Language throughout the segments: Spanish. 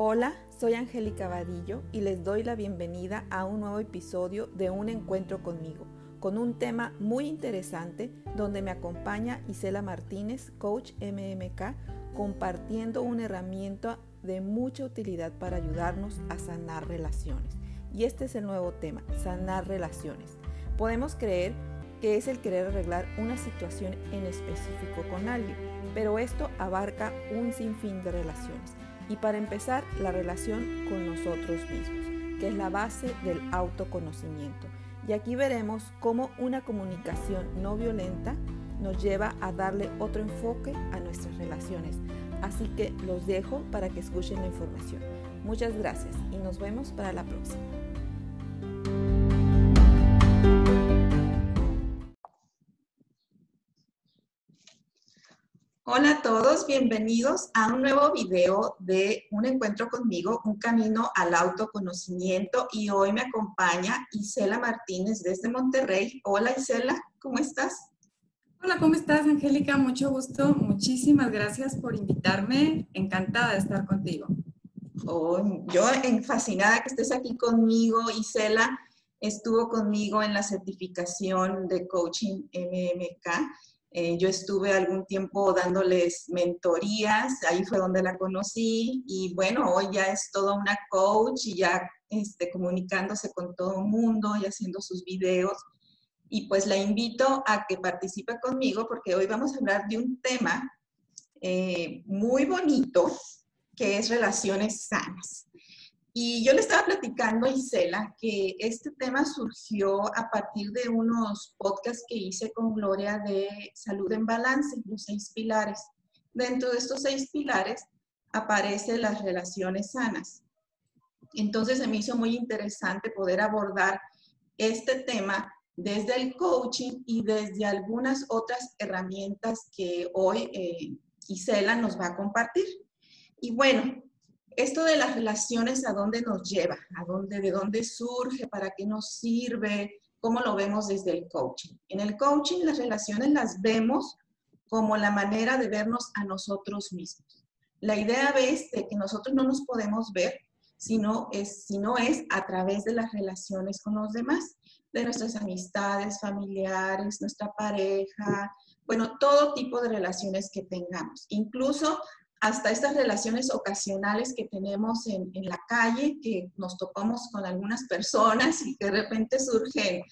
Hola, soy Angélica Vadillo y les doy la bienvenida a un nuevo episodio de Un Encuentro conmigo, con un tema muy interesante donde me acompaña Isela Martínez, coach MMK, compartiendo una herramienta de mucha utilidad para ayudarnos a sanar relaciones. Y este es el nuevo tema, sanar relaciones. Podemos creer que es el querer arreglar una situación en específico con alguien, pero esto abarca un sinfín de relaciones. Y para empezar, la relación con nosotros mismos, que es la base del autoconocimiento. Y aquí veremos cómo una comunicación no violenta nos lleva a darle otro enfoque a nuestras relaciones. Así que los dejo para que escuchen la información. Muchas gracias y nos vemos para la próxima. Hola a todos, bienvenidos a un nuevo video de Un encuentro conmigo, un camino al autoconocimiento y hoy me acompaña Isela Martínez desde Monterrey. Hola Isela, ¿cómo estás? Hola, ¿cómo estás Angélica? Mucho gusto, muchísimas gracias por invitarme, encantada de estar contigo. Oh, yo fascinada que estés aquí conmigo, Isela estuvo conmigo en la certificación de coaching MMK eh, yo estuve algún tiempo dándoles mentorías, ahí fue donde la conocí y bueno, hoy ya es toda una coach y ya este, comunicándose con todo el mundo y haciendo sus videos. Y pues la invito a que participe conmigo porque hoy vamos a hablar de un tema eh, muy bonito que es relaciones sanas. Y yo le estaba platicando a Isela que este tema surgió a partir de unos podcasts que hice con Gloria de Salud en Balance, los seis pilares. Dentro de estos seis pilares aparecen las relaciones sanas. Entonces se me hizo muy interesante poder abordar este tema desde el coaching y desde algunas otras herramientas que hoy eh, Isela nos va a compartir. Y bueno, esto de las relaciones, ¿a dónde nos lleva? ¿A dónde, de dónde surge? ¿Para qué nos sirve? ¿Cómo lo vemos desde el coaching? En el coaching las relaciones las vemos como la manera de vernos a nosotros mismos. La idea es de que nosotros no nos podemos ver sino es, sino es a través de las relaciones con los demás, de nuestras amistades, familiares, nuestra pareja, bueno, todo tipo de relaciones que tengamos. Incluso hasta estas relaciones ocasionales que tenemos en, la calle, que nos topamos con algunas personas y que de repente surgen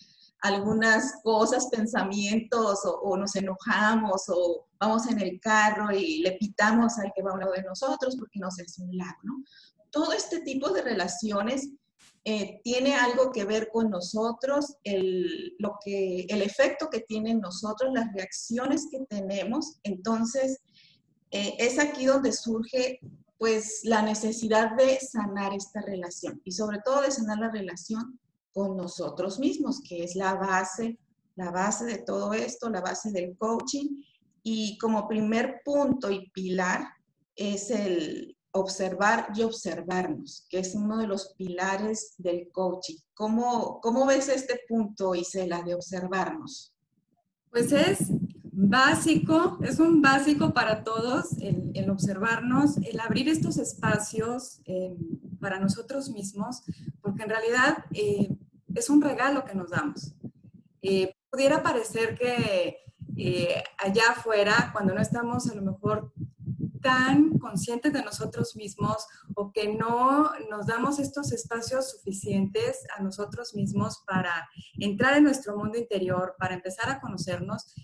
algunas cosas, pensamientos, o, nos enojamos, o vamos en el carro y le pitamos al que va a un lado de nosotros porque nos hace un lado, ¿no? Todo este tipo de relaciones eh, tiene algo que ver con nosotros, el, lo que, el efecto que tienen nosotros, las reacciones que tenemos. Entonces, eh, es aquí donde surge pues la necesidad de sanar esta relación y sobre todo de sanar la relación con nosotros mismos, que es la base, la base de todo esto, la base del coaching. Y como primer punto y pilar es el observar y observarnos, que es uno de los pilares del coaching. ¿Cómo, cómo ves este punto, Isela, de observarnos? Pues es básico, es un básico para todos el, observarnos, el abrir estos espacios eh, para nosotros mismos, porque en realidad eh, es un regalo que nos damos. Eh, pudiera parecer que allá afuera, cuando no estamos a lo mejor tan conscientes de nosotros mismos o que no nos damos estos espacios suficientes a nosotros mismos para entrar en nuestro mundo interior, para empezar a conocernos,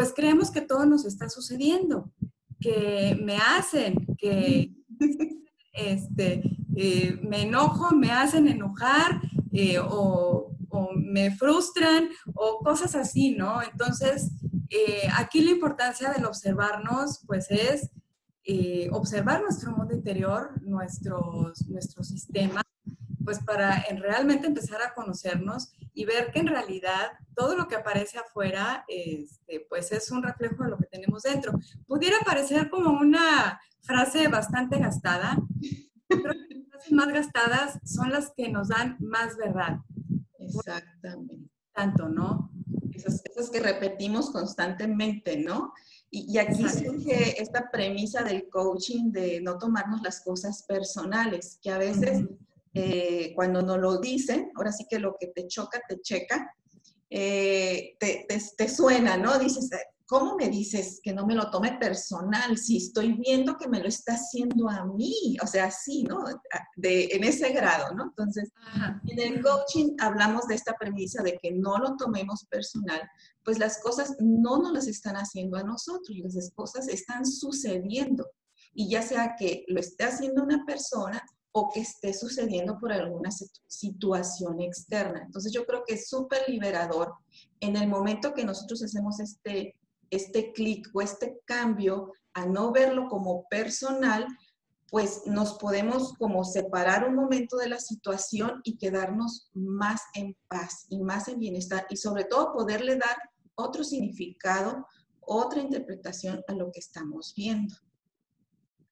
pues creemos que todo nos está sucediendo, que me hacen, que este, eh, me enojo, me hacen enojar eh, o, me frustran o cosas así, ¿no? Entonces, eh, aquí la importancia del observarnos, pues es observar nuestro mundo interior, nuestros, nuestro sistema, pues para realmente empezar a conocernos y ver que en realidad todo lo que aparece afuera, este, pues es un reflejo de lo que tenemos dentro. Pudiera parecer como una frase bastante gastada, pero las frases más gastadas son las que nos dan más verdad. Exactamente. Tanto, ¿no? Esas, esas que repetimos constantemente, ¿no? Y, aquí surge esta premisa del coaching de no tomarnos las cosas personales, que a veces eh, cuando nos lo dicen, ahora sí que lo que te choca, te checa, eh, te, te, suena, ¿no? Dices, ¿cómo me dices que no me lo tome personal si estoy viendo que me lo está haciendo a mí? O sea, sí, ¿no? De, en ese grado, ¿no? Entonces, en el coaching hablamos de esta premisa de que no lo tomemos personal, pues las cosas no nos las están haciendo a nosotros, las cosas están sucediendo. Y ya sea que lo esté haciendo una persona o que esté sucediendo por alguna situación externa. Entonces yo creo que es súper liberador en el momento que nosotros hacemos este, este clic o este cambio a no verlo como personal, pues nos podemos como separar un momento de la situación y quedarnos más en paz y más en bienestar y sobre todo poderle dar otro significado, otra interpretación a lo que estamos viendo.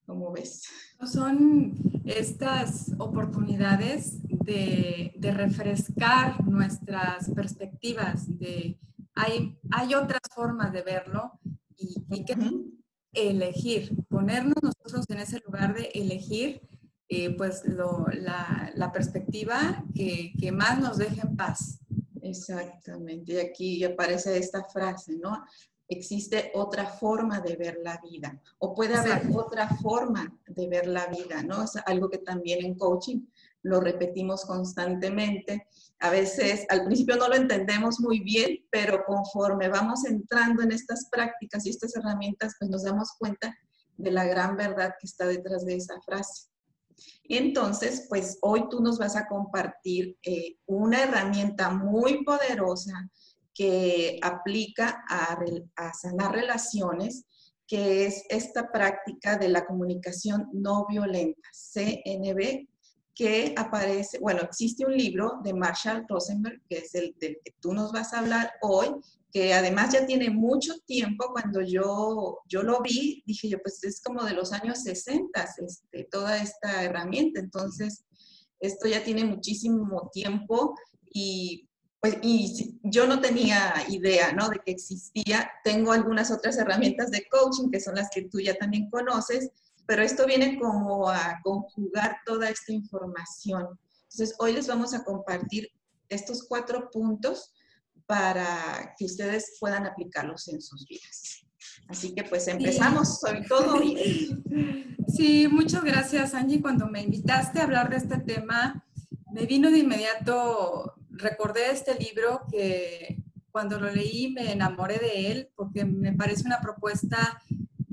¿Cómo ves? Son estas oportunidades de, refrescar nuestras perspectivas, de hay, hay otras formas de verlo y, que elegir, ponernos nosotros en ese lugar de elegir eh, pues la, perspectiva que, que, más nos deje en paz. Exactamente, y aquí aparece esta frase, ¿no? Existe otra forma de ver la vida o puede haber otra forma de ver la vida, ¿no? Es algo que también en coaching lo repetimos constantemente. A veces al principio no lo entendemos muy bien, pero conforme vamos entrando en estas prácticas y estas herramientas, pues nos damos cuenta de la gran verdad que está detrás de esa frase. Y entonces, pues hoy tú nos vas a compartir eh, una herramienta muy poderosa que aplica a, sanar relaciones, que es esta práctica de la comunicación no violenta, CNB, que aparece, bueno, existe un libro de Marshall Rosenberg, que es el del que tú nos vas a hablar hoy, que además ya tiene mucho tiempo, cuando yo, yo lo vi, dije yo, pues es como de los años 60, este, toda esta herramienta, entonces esto ya tiene muchísimo tiempo y pues, y yo no tenía idea, ¿no? De que existía. Tengo algunas otras herramientas de coaching que son las que tú ya también conoces, pero esto viene como a conjugar toda esta información. Entonces, hoy les vamos a compartir estos cuatro puntos para que ustedes puedan aplicarlos en sus vidas. Así que pues empezamos, sobre todo. Sí, muchas gracias Angie. Cuando me invitaste a hablar de este tema, me vino de inmediato recordé este libro que cuando lo leí me enamoré de él porque me parece una propuesta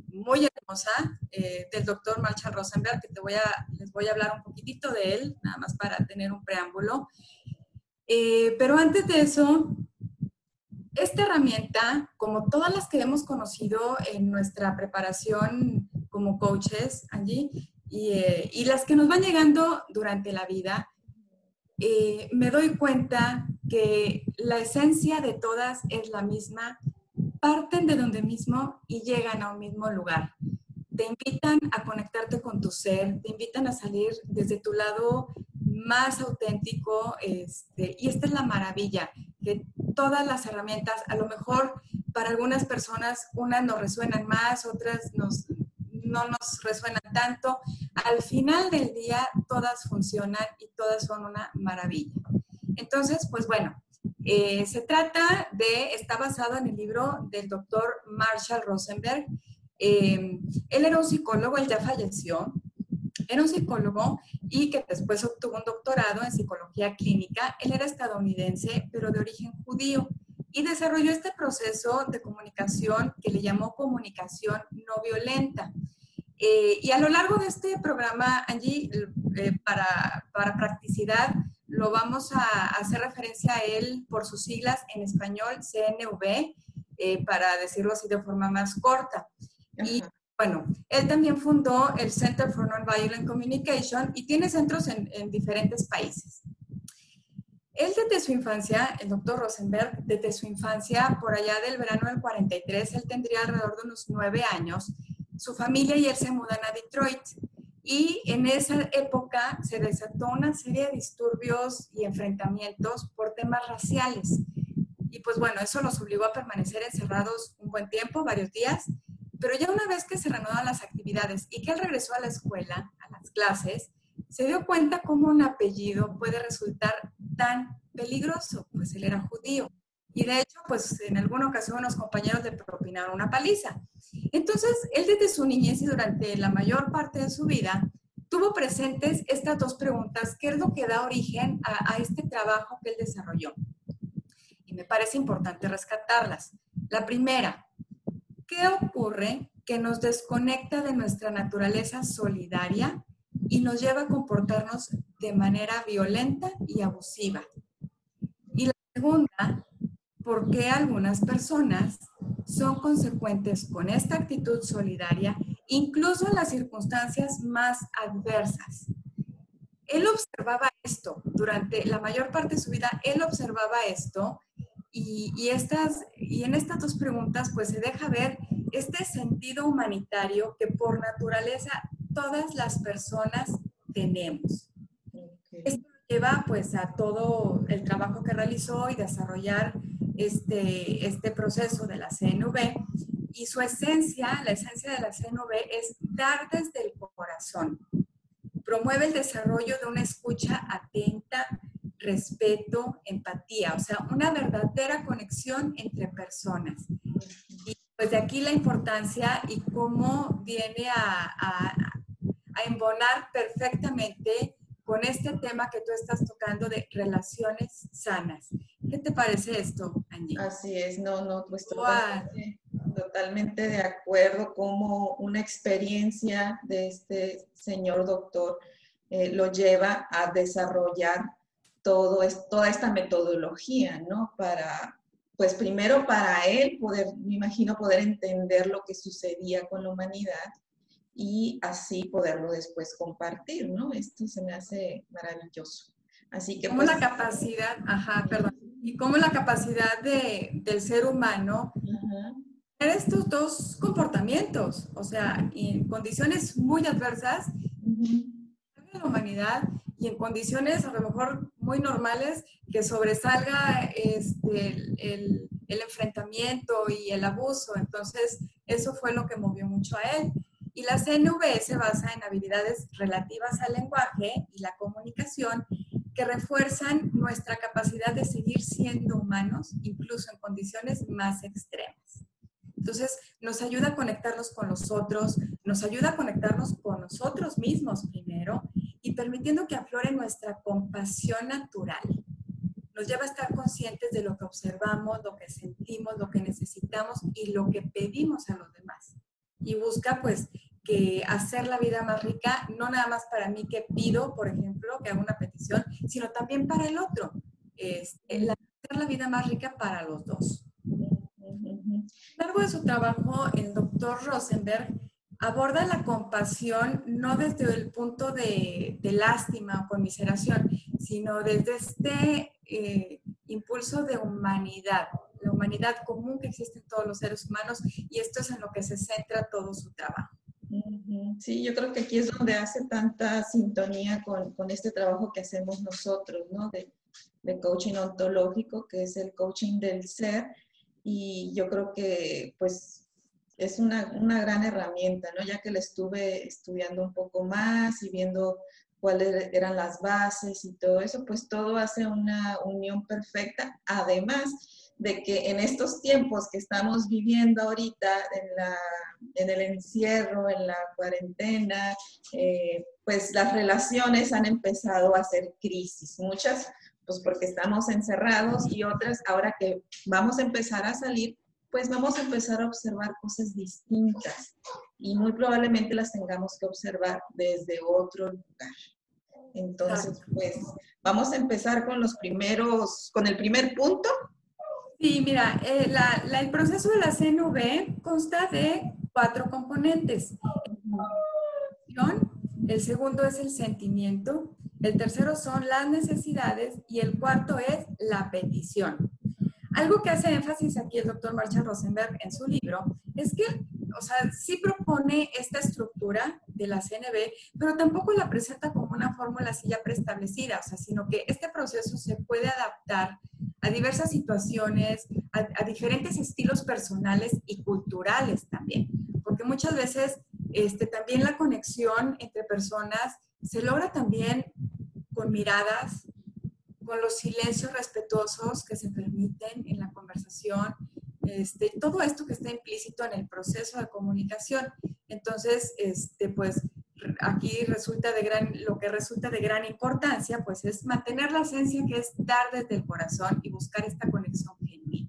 muy hermosa eh, del doctor Marshall Rosenberg, que te voy a, les voy a hablar un poquitito de él, nada más para tener un preámbulo. Eh, pero antes de eso, esta herramienta, como todas las que hemos conocido en nuestra preparación como coaches, allí, eh, y las que nos van llegando durante la vida, eh, me doy cuenta que la esencia de todas es la misma, parten de donde mismo y llegan a un mismo lugar. Te invitan a conectarte con tu ser, te invitan a salir desde tu lado más auténtico, este, y esta es la maravilla, que todas las herramientas, a lo mejor para algunas personas unas nos resuenan más, otras nos, no nos resuenan tanto. Al final del día, todas funcionan y todas son una maravilla. Entonces, pues bueno, eh, se trata de, está basado en el libro del doctor Marshall Rosenberg. Eh, él era un psicólogo, él ya falleció, era un psicólogo y que después obtuvo un doctorado en psicología clínica. Él era estadounidense, pero de origen judío y desarrolló este proceso de comunicación que le llamó comunicación no violenta. Eh, y a lo largo de este programa, Angie, eh, para, para, practicidad, lo vamos a, hacer referencia a él por sus siglas en español, CNV, eh, para decirlo así de forma más corta. Y bueno, él también fundó el Center for Nonviolent Communication y tiene centros en, en diferentes países. Él desde su infancia, el doctor Rosenberg, desde su infancia, por allá del verano del 43, él tendría alrededor de unos nueve años, su familia y él se mudan a Detroit. Y en esa época se desató una serie de disturbios y enfrentamientos por temas raciales. Y pues bueno, eso los obligó a permanecer encerrados un buen tiempo, varios días. pero ya una vez que se reanudaron las actividades y que él regresó a la escuela, a las clases, se dio cuenta cómo un apellido puede resultar tan peligroso, pues él era judío. Y de hecho, pues en alguna ocasión unos compañeros le propinaron una paliza. Entonces, él desde su niñez y durante la mayor parte de su vida tuvo presentes estas dos preguntas, ¿qué es lo que da origen a, a este trabajo que él desarrolló? Y me parece importante rescatarlas. La primera, ¿qué ocurre que nos desconecta de nuestra naturaleza solidaria y nos lleva a comportarnos de manera violenta y abusiva? Y la segunda, ¿por qué algunas personas son consecuentes con esta actitud solidaria, incluso en las circunstancias más adversas? Él observaba esto durante la mayor parte de su vida, él observaba esto y, estas, y en estas dos preguntas pues se deja ver este sentido humanitario que por naturaleza todas las personas tenemos. Esto lleva pues a todo el trabajo que realizó y desarrollar este, este proceso de la CNV y su esencia, la esencia de la CNV es dar desde el corazón. Promueve el desarrollo de una escucha atenta, respeto, empatía, o sea, una verdadera conexión entre personas. Y pues de aquí la importancia y cómo viene a, a, a embonar perfectamente con este tema que tú estás tocando de relaciones sanas. ¿Qué te parece esto, Angie? Así es, no, no, pues totalmente, totalmente de acuerdo como una experiencia de este señor doctor eh, lo lleva a desarrollar todo es, toda esta metodología, ¿no? Para, pues primero para él poder, me imagino, poder entender lo que sucedía con la humanidad y así poderlo después compartir, ¿no? Esto se me hace maravilloso. Así que... Como pues, la capacidad, ajá, perdón, y como la capacidad de, del ser humano tener estos dos comportamientos, o sea, en condiciones muy adversas, la humanidad y en condiciones a lo mejor muy normales que sobresalga este, el, el, enfrentamiento y el abuso. Entonces, eso fue lo que movió mucho a él. Y la CNV se basa en habilidades relativas al lenguaje y la comunicación que refuerzan nuestra capacidad de seguir siendo humanos, incluso en condiciones más extremas. Entonces, nos ayuda a conectarnos con los otros, nos ayuda a conectarnos con nosotros mismos primero y permitiendo que aflore nuestra compasión natural. Nos lleva a estar conscientes de lo que observamos, lo que sentimos, lo que necesitamos y lo que pedimos a los demás. Y busca pues que hacer la vida más rica, no nada más para mí que pido, por ejemplo, que haga una petición, sino también para el otro. Es, hacer la vida más rica para los dos. A lo largo de su trabajo, el doctor Rosenberg aborda la compasión no desde el punto de, lástima o conmiseración, sino desde este eh, impulso de humanidad, la humanidad común que existe en todos los seres humanos y esto es en lo que se centra todo su trabajo. Sí, yo creo que aquí es donde hace tanta sintonía con, este trabajo que hacemos nosotros, ¿no? De, de coaching ontológico, que es el coaching del ser. Y yo creo que, pues, es una, una, gran herramienta, ¿no? Ya que la estuve estudiando un poco más y viendo cuáles eran las bases y todo eso, pues todo hace una unión perfecta, además de que en estos tiempos que estamos viviendo ahorita, en, la, en el encierro, en la cuarentena, eh, pues las relaciones han empezado a hacer crisis, muchas pues porque estamos encerrados y otras ahora que vamos a empezar a salir, pues vamos a empezar a observar cosas distintas y muy probablemente las tengamos que observar desde otro lugar. Entonces, pues vamos a empezar con los primeros, con el primer punto. Sí, mira, eh, el proceso de la CNV consta de cuatro componentes. El segundo es el sentimiento, el tercero son las necesidades y el cuarto es la petición. Algo que hace énfasis aquí el doctor Marshall Rosenberg en su libro es que, o sea, sí propone esta estructura de la CNB, pero tampoco la presenta como una fórmula así ya preestablecida, o sea, sino que este proceso se puede adaptar a diversas situaciones, a, diferentes estilos personales y culturales también. porque muchas veces este, también la conexión entre personas se logra también con miradas, con los silencios respetuosos que se permiten en la conversación, este, todo esto que está implícito en el proceso de comunicación. Entonces, este, pues aquí resulta de gran, lo que resulta de gran importancia, pues es mantener la esencia que es dar desde el corazón y buscar esta conexión genuina.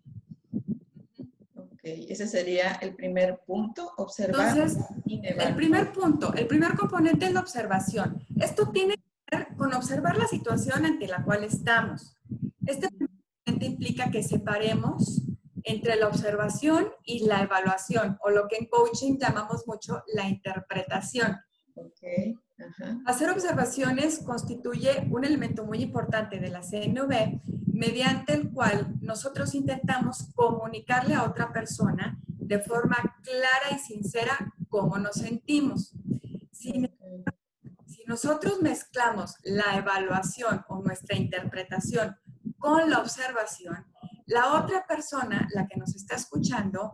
Ok, ese sería el primer punto, observar. Entonces, el primer punto, el primer componente es la observación. Esto tiene que ver con observar la situación ante la cual estamos. Este componente implica que separemos entre la observación y la evaluación, o lo que en coaching llamamos mucho la interpretación. Hacer observaciones constituye un elemento muy importante de la CNV, mediante el cual nosotros intentamos comunicarle a otra persona de forma clara y sincera cómo nos sentimos. Si, si nosotros mezclamos la evaluación o nuestra interpretación con la observación, la otra persona, la que nos está escuchando,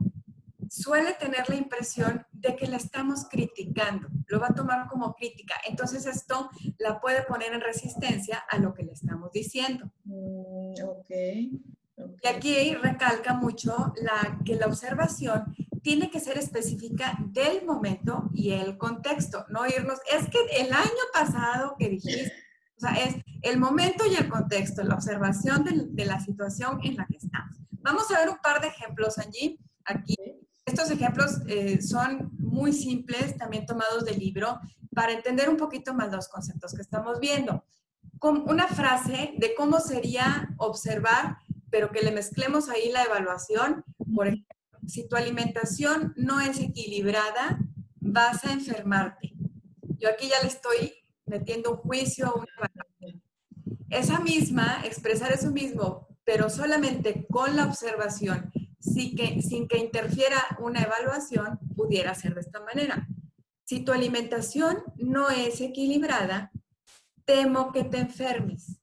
suele tener la impresión de que la estamos criticando, lo va a tomar como crítica. Entonces esto la puede poner en resistencia a lo que le estamos diciendo. Mm, y aquí recalca mucho la, que la observación tiene que ser específica del momento y el contexto, no irnos, es que el año pasado que dijiste, o sea, es el momento y el contexto, la observación de, de la situación en la que estamos. Vamos a ver un par de ejemplos allí, aquí estos ejemplos eh, son muy simples, también tomados del libro, para entender un poquito más los conceptos que estamos viendo. Con una frase de cómo sería observar, pero que le mezclemos ahí la evaluación. Por ejemplo, si tu alimentación no es equilibrada, vas a enfermarte. Yo aquí ya le estoy metiendo un juicio, una evaluación. Esa misma, expresar eso mismo, pero solamente con la observación sin que, sin que interfiera una evaluación, pudiera ser de esta manera. Si tu alimentación no es equilibrada, temo que te enfermes.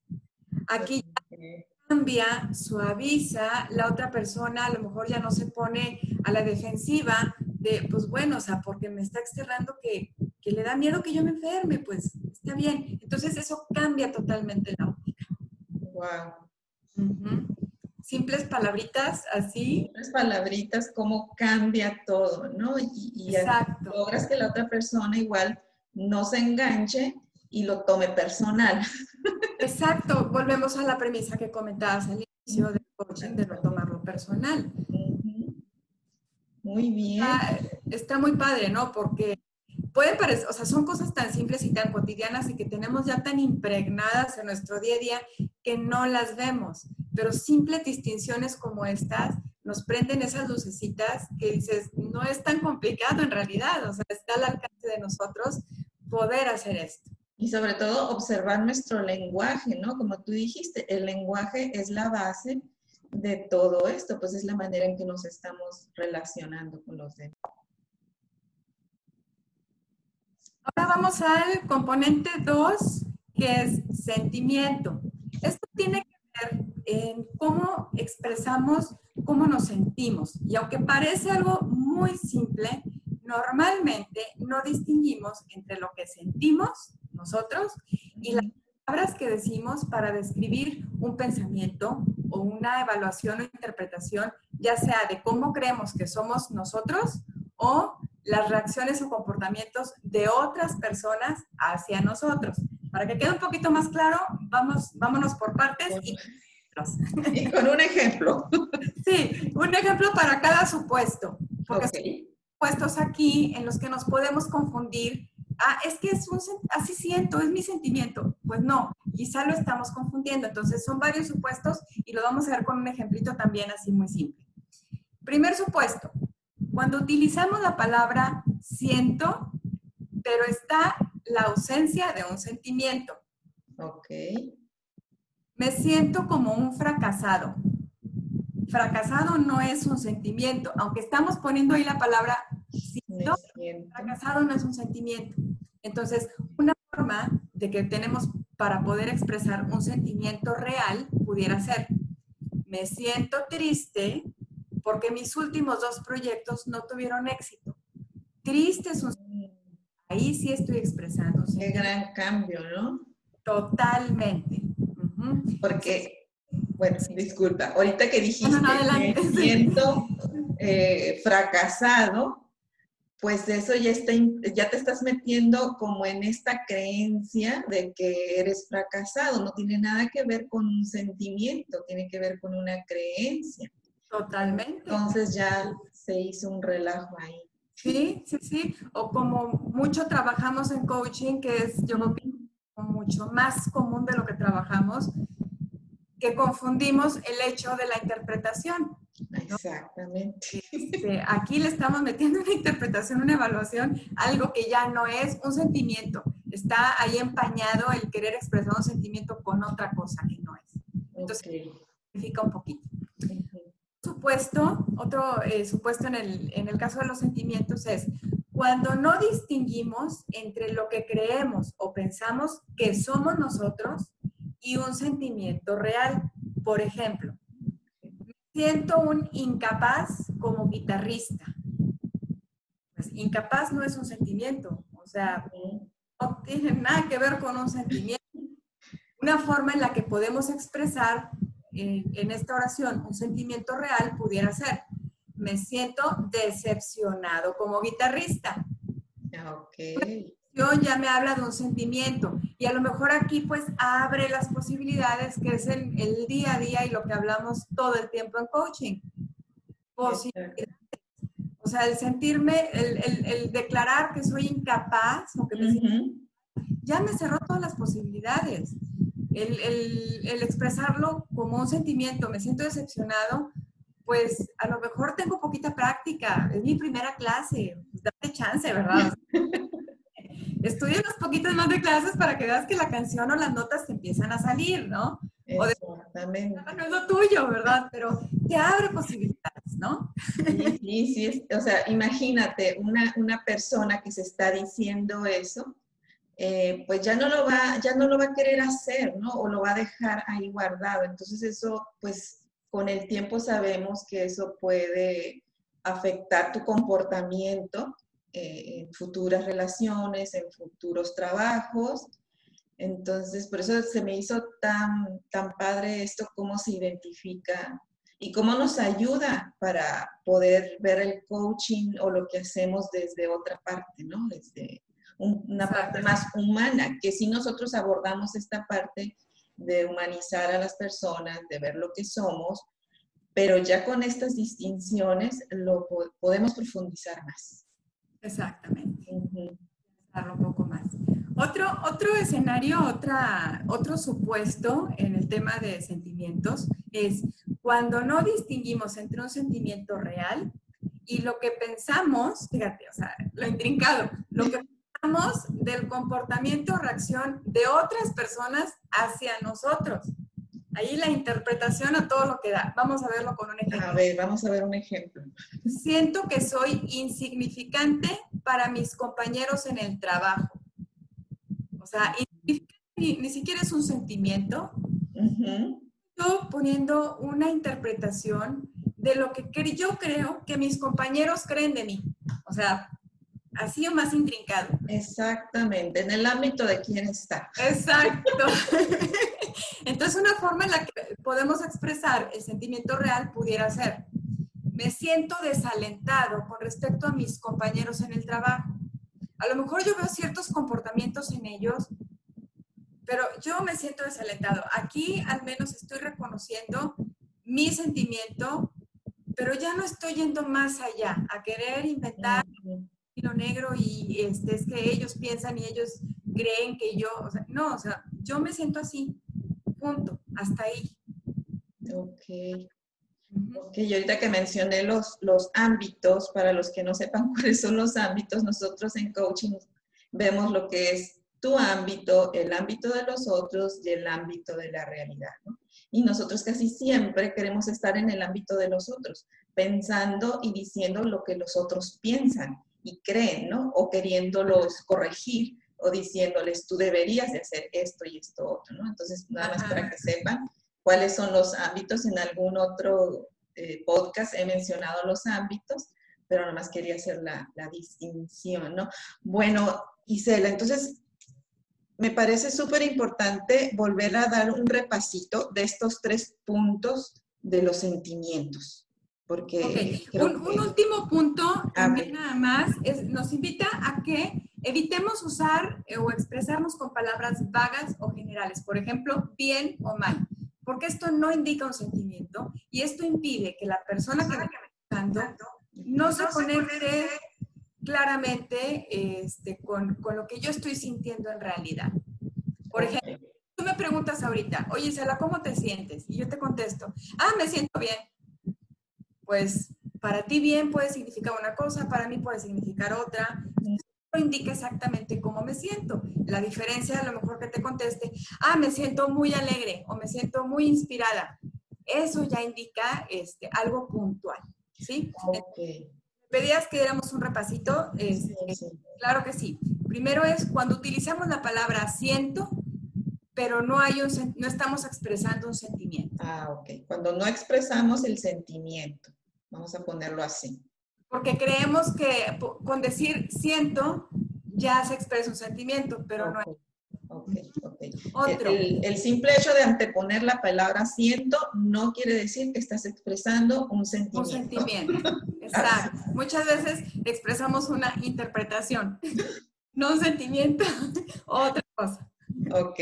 Aquí cambia, suaviza, la otra persona a lo mejor ya no se pone a la defensiva de, pues bueno, o sea, porque me está externando que, que le da miedo que yo me enferme, pues está bien. Entonces eso cambia totalmente la óptica. Wow simples palabritas así. Simples palabritas, cómo cambia todo, ¿no? Y, logras que la otra persona igual no se enganche y lo tome personal. Exacto, volvemos a la premisa que comentabas al inicio del coaching de no tomarlo personal. Muy bien. está muy padre, ¿no? Porque puede parecer, o sea, son cosas tan simples y tan cotidianas y que tenemos ya tan impregnadas en nuestro día a día que no las vemos. Pero simples distinciones como estas nos prenden esas lucecitas que dices, no es tan complicado en realidad, o sea, está al alcance de nosotros poder hacer esto. Y sobre todo observar nuestro lenguaje, ¿no? Como tú dijiste, el lenguaje es la base de todo esto, pues es la manera en que nos estamos relacionando con los demás. Ahora vamos al componente 2, que es sentimiento. Esto tiene que ver en cómo expresamos cómo nos sentimos. Y aunque parece algo muy simple, normalmente no distinguimos entre lo que sentimos nosotros y las palabras que decimos para describir un pensamiento o una evaluación o interpretación, ya sea de cómo creemos que somos nosotros o las reacciones o comportamientos de otras personas hacia nosotros. Para que quede un poquito más claro, vamos, vámonos por partes y, y con un ejemplo. Sí, un ejemplo para cada supuesto. Porque hay supuestos aquí en los que nos podemos confundir. Ah, es que es un, así siento, es mi sentimiento. Pues no, quizá lo estamos confundiendo. Entonces son varios supuestos y lo vamos a ver con un ejemplito también así muy simple. Primer supuesto, cuando utilizamos la palabra siento, pero está la ausencia de un sentimiento. Ok. Me siento como un fracasado. Fracasado no es un sentimiento, aunque estamos poniendo ahí la palabra siento, fracasado no es un sentimiento. Entonces, una forma de que tenemos para poder expresar un sentimiento real pudiera ser, me siento triste porque mis últimos dos proyectos no tuvieron éxito. triste es un ahí sí estoy expresando. Qué gran cambio, ¿no? Totalmente. Porque, bueno, disculpa, ahorita que dijiste que me siento eh, fracasado, pues eso ya, está, ya te estás metiendo como en esta creencia de que eres fracasado. No tiene nada que ver con un sentimiento, tiene que ver con una creencia. Totalmente. Entonces ya se hizo un relajo ahí. Sí, sí, sí. O como mucho trabajamos en coaching, que es, yo creo que mucho más común de lo que trabajamos, que confundimos el hecho de la interpretación. Exactamente. Este, aquí le estamos metiendo una interpretación, una evaluación, algo que ya no es un sentimiento. Está ahí empañado el querer expresar un sentimiento con otra cosa que no es. Entonces, significa un poquito supuesto, otro eh, supuesto en el, en el caso de los sentimientos es cuando no distinguimos entre lo que creemos o pensamos que somos nosotros y un sentimiento real. Por ejemplo, siento un incapaz como guitarrista. Pues incapaz no es un sentimiento, o sea, no tiene nada que ver con un sentimiento. Una forma en la que podemos expresar en, esta oración un sentimiento real pudiera ser, me siento decepcionado como guitarrista. Ah, ok. Ya me habla de un sentimiento y a lo mejor aquí pues abre las posibilidades que es el, el día a día y lo que hablamos todo el tiempo en coaching. Posibilidades. O sea, el sentirme, el, el, el declarar que soy incapaz o que me ya me cerró todas las posibilidades el, expresarlo como un sentimiento, me siento decepcionado, pues a lo mejor tengo poquita práctica, es mi primera clase, pues date chance, ¿verdad? Estudia unos poquitos más de clases para que veas que la canción o las notas te empiezan a salir, ¿no? Exactamente. no es lo tuyo, ¿verdad? Pero te abre posibilidades, ¿no? Sí, sí, o sea, imagínate una, una persona que se está diciendo eso, eh, pues ya no, lo va, ya no lo va a querer hacer, ¿no? O lo va a dejar ahí guardado. Entonces eso, pues con el tiempo sabemos que eso puede afectar tu comportamiento eh, en futuras relaciones, en futuros trabajos. Entonces, por eso se me hizo tan, tan padre esto, cómo se identifica y cómo nos ayuda para poder ver el coaching o lo que hacemos desde otra parte, ¿no? Desde, una parte más humana, que si nosotros abordamos esta parte de humanizar a las personas, de ver lo que somos, pero ya con estas distinciones lo podemos profundizar más. Exactamente. un poco más. Otro, otro escenario, otra, otro supuesto en el tema de sentimientos es cuando no distinguimos entre un sentimiento real y lo que pensamos, fíjate, o sea, lo intrincado, lo que del comportamiento o reacción de otras personas hacia nosotros. Ahí la interpretación a todo lo que da. Vamos a verlo con un ejemplo. A ver, vamos a ver un ejemplo. Siento que soy insignificante para mis compañeros en el trabajo. O sea, ni, siquiera es un sentimiento. Yo poniendo una interpretación de lo que yo creo que mis compañeros creen de mí. O sea, así o más intrincado. Exactamente, en el ámbito de quién está. Exacto. Entonces, una forma en la que podemos expresar el sentimiento real pudiera ser, me siento desalentado con respecto a mis compañeros en el trabajo. A lo mejor yo veo ciertos comportamientos en ellos, pero yo me siento desalentado. Aquí al menos estoy reconociendo mi sentimiento, pero ya no estoy yendo más allá, a querer inventar negro y este, es que ellos piensan y ellos creen que yo, o sea, no, o sea, yo me siento así, punto, hasta ahí. Ok. Ok, y ahorita que mencioné los, los ámbitos, para los que no sepan cuáles son los ámbitos, nosotros en coaching vemos lo que es tu ámbito, el ámbito de los otros y el ámbito de la realidad. ¿no? Y nosotros casi siempre queremos estar en el ámbito de los otros, pensando y diciendo lo que los otros piensan y creen, ¿no? O queriéndolos corregir o diciéndoles, tú deberías de hacer esto y esto otro, ¿no? Entonces, nada más para que sepan cuáles son los ámbitos. En algún otro eh, podcast he mencionado los ámbitos, pero nada más quería hacer la, la distinción, ¿no? Bueno, Isela, entonces me parece súper importante volver a dar un repasito de estos tres puntos de los sentimientos. Porque un, último punto, también nada más, nos invita a que evitemos usar eh, o expresarnos con palabras vagas o generales, por ejemplo, bien o mal, porque esto no indica un sentimiento y esto impide que la persona que está escuchando no se conecte claramente este, con, con, lo que yo estoy sintiendo en realidad. Por ejemplo, tú me preguntas ahorita, oye, Sela, ¿cómo te sientes? Y yo te contesto, ah, me siento bien. Pues para ti bien puede significar una cosa, para mí puede significar otra. No indica exactamente cómo me siento. La diferencia a lo mejor que te conteste, ah, me siento muy alegre o me siento muy inspirada. Eso ya indica este, algo puntual. ¿sí? Okay. Pedías que diéramos un repasito. Este, claro que sí. Primero es cuando utilizamos la palabra siento, pero no, hay un, no estamos expresando un sentimiento. Ah, ok. Cuando no expresamos el sentimiento. Vamos a ponerlo así. Porque creemos que con decir siento ya se expresa un sentimiento, pero no es. Ok, ok. Otro. El, simple hecho de anteponer la palabra siento no quiere decir que estás expresando un sentimiento. Un sentimiento, exacto. Muchas veces expresamos una interpretación, no un sentimiento, otra cosa. Ok.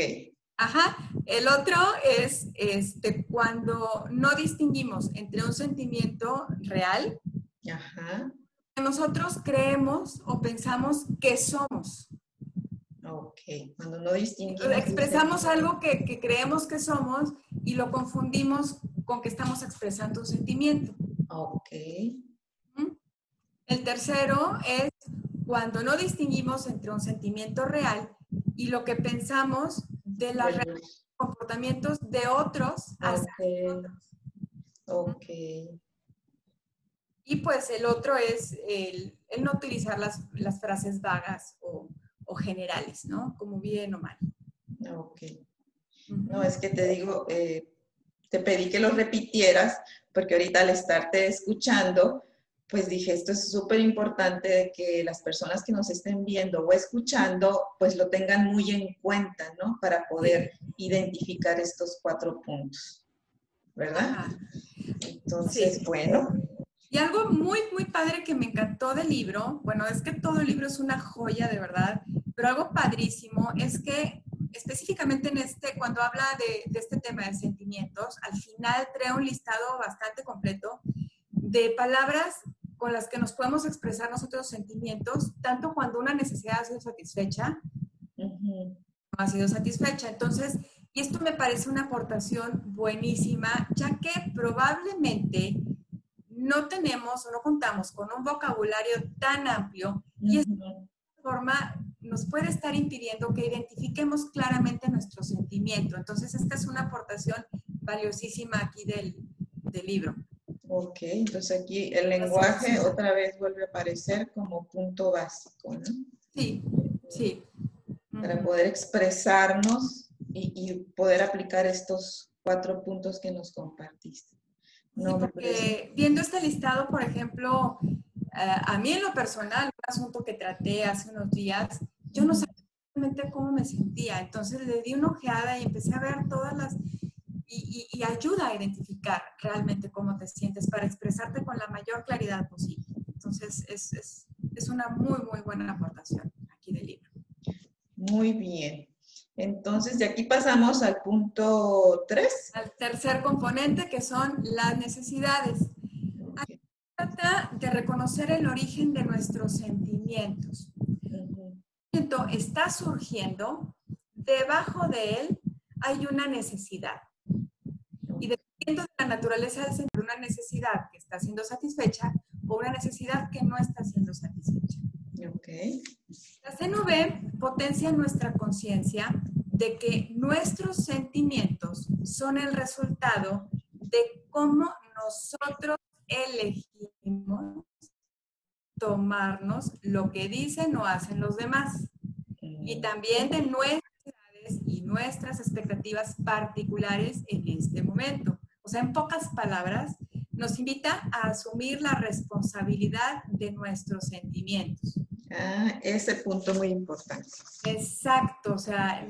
Ajá. El otro es este, cuando no distinguimos entre un sentimiento real Ajá. que nosotros creemos o pensamos que somos. Ok, cuando no distinguimos. Expresamos algo que, que, creemos que somos y lo confundimos con que estamos expresando un sentimiento. Ok. El tercero es cuando no distinguimos entre un sentimiento real y lo que pensamos de los comportamientos de otros hacia. Ok. Y pues el otro es el, no utilizar las, las frases vagas o, o, generales, ¿no? Como bien o mal. Ok. No, es que te digo, eh, te pedí que lo repitieras porque ahorita al estarte escuchando, pues dije, esto es súper importante que las personas que nos estén viendo o escuchando, pues lo tengan muy en cuenta, ¿no? Para poder identificar estos cuatro puntos, ¿verdad? Entonces, bueno. Y algo muy, muy padre que me encantó del libro, bueno, es que todo el libro es una joya de verdad, pero algo padrísimo es que específicamente en este, cuando habla de, de este tema de sentimientos, al final trae un listado bastante completo de palabras con las que nos podemos expresar nosotros sentimientos, tanto cuando una necesidad ha sido satisfecha, no ha sido satisfecha. Entonces, y esto me parece una aportación buenísima, ya que probablemente no tenemos o no contamos con un vocabulario tan amplio y esta forma nos puede estar impidiendo que identifiquemos claramente nuestro sentimiento. Entonces, esta es una aportación valiosísima aquí del, del libro. Ok, entonces aquí el lenguaje otra vez vuelve a aparecer como punto básico, ¿no? Sí, sí. Para poder expresarnos y, poder aplicar estos cuatro puntos que nos compartiste. No, porque viendo este listado, por ejemplo, eh, a mí en lo personal, un asunto que traté hace unos días, yo no sabía realmente cómo me sentía, entonces le di una ojeada y empecé a ver todas las y, ayuda a identificar realmente cómo te sientes para expresarte con la mayor claridad posible. Entonces, es, es, es una muy, muy buena aportación aquí del libro. Muy bien. Entonces, de aquí pasamos al punto 3. Al tercer componente, que son las necesidades. Aquí trata de reconocer el origen de nuestros sentimientos. El sentimiento está surgiendo, debajo de él hay una necesidad. Y dependiendo de la naturaleza del centro, una necesidad que está siendo satisfecha o una necesidad que no está siendo satisfecha. Okay. La CNV potencia nuestra conciencia de que nuestros sentimientos son el resultado de cómo nosotros elegimos tomarnos lo que dicen o hacen los demás. Y también de nuestra y nuestras expectativas particulares en este momento. O sea, en pocas palabras, nos invita a asumir la responsabilidad de nuestros sentimientos. Ah, ese punto muy importante. Exacto, o sea,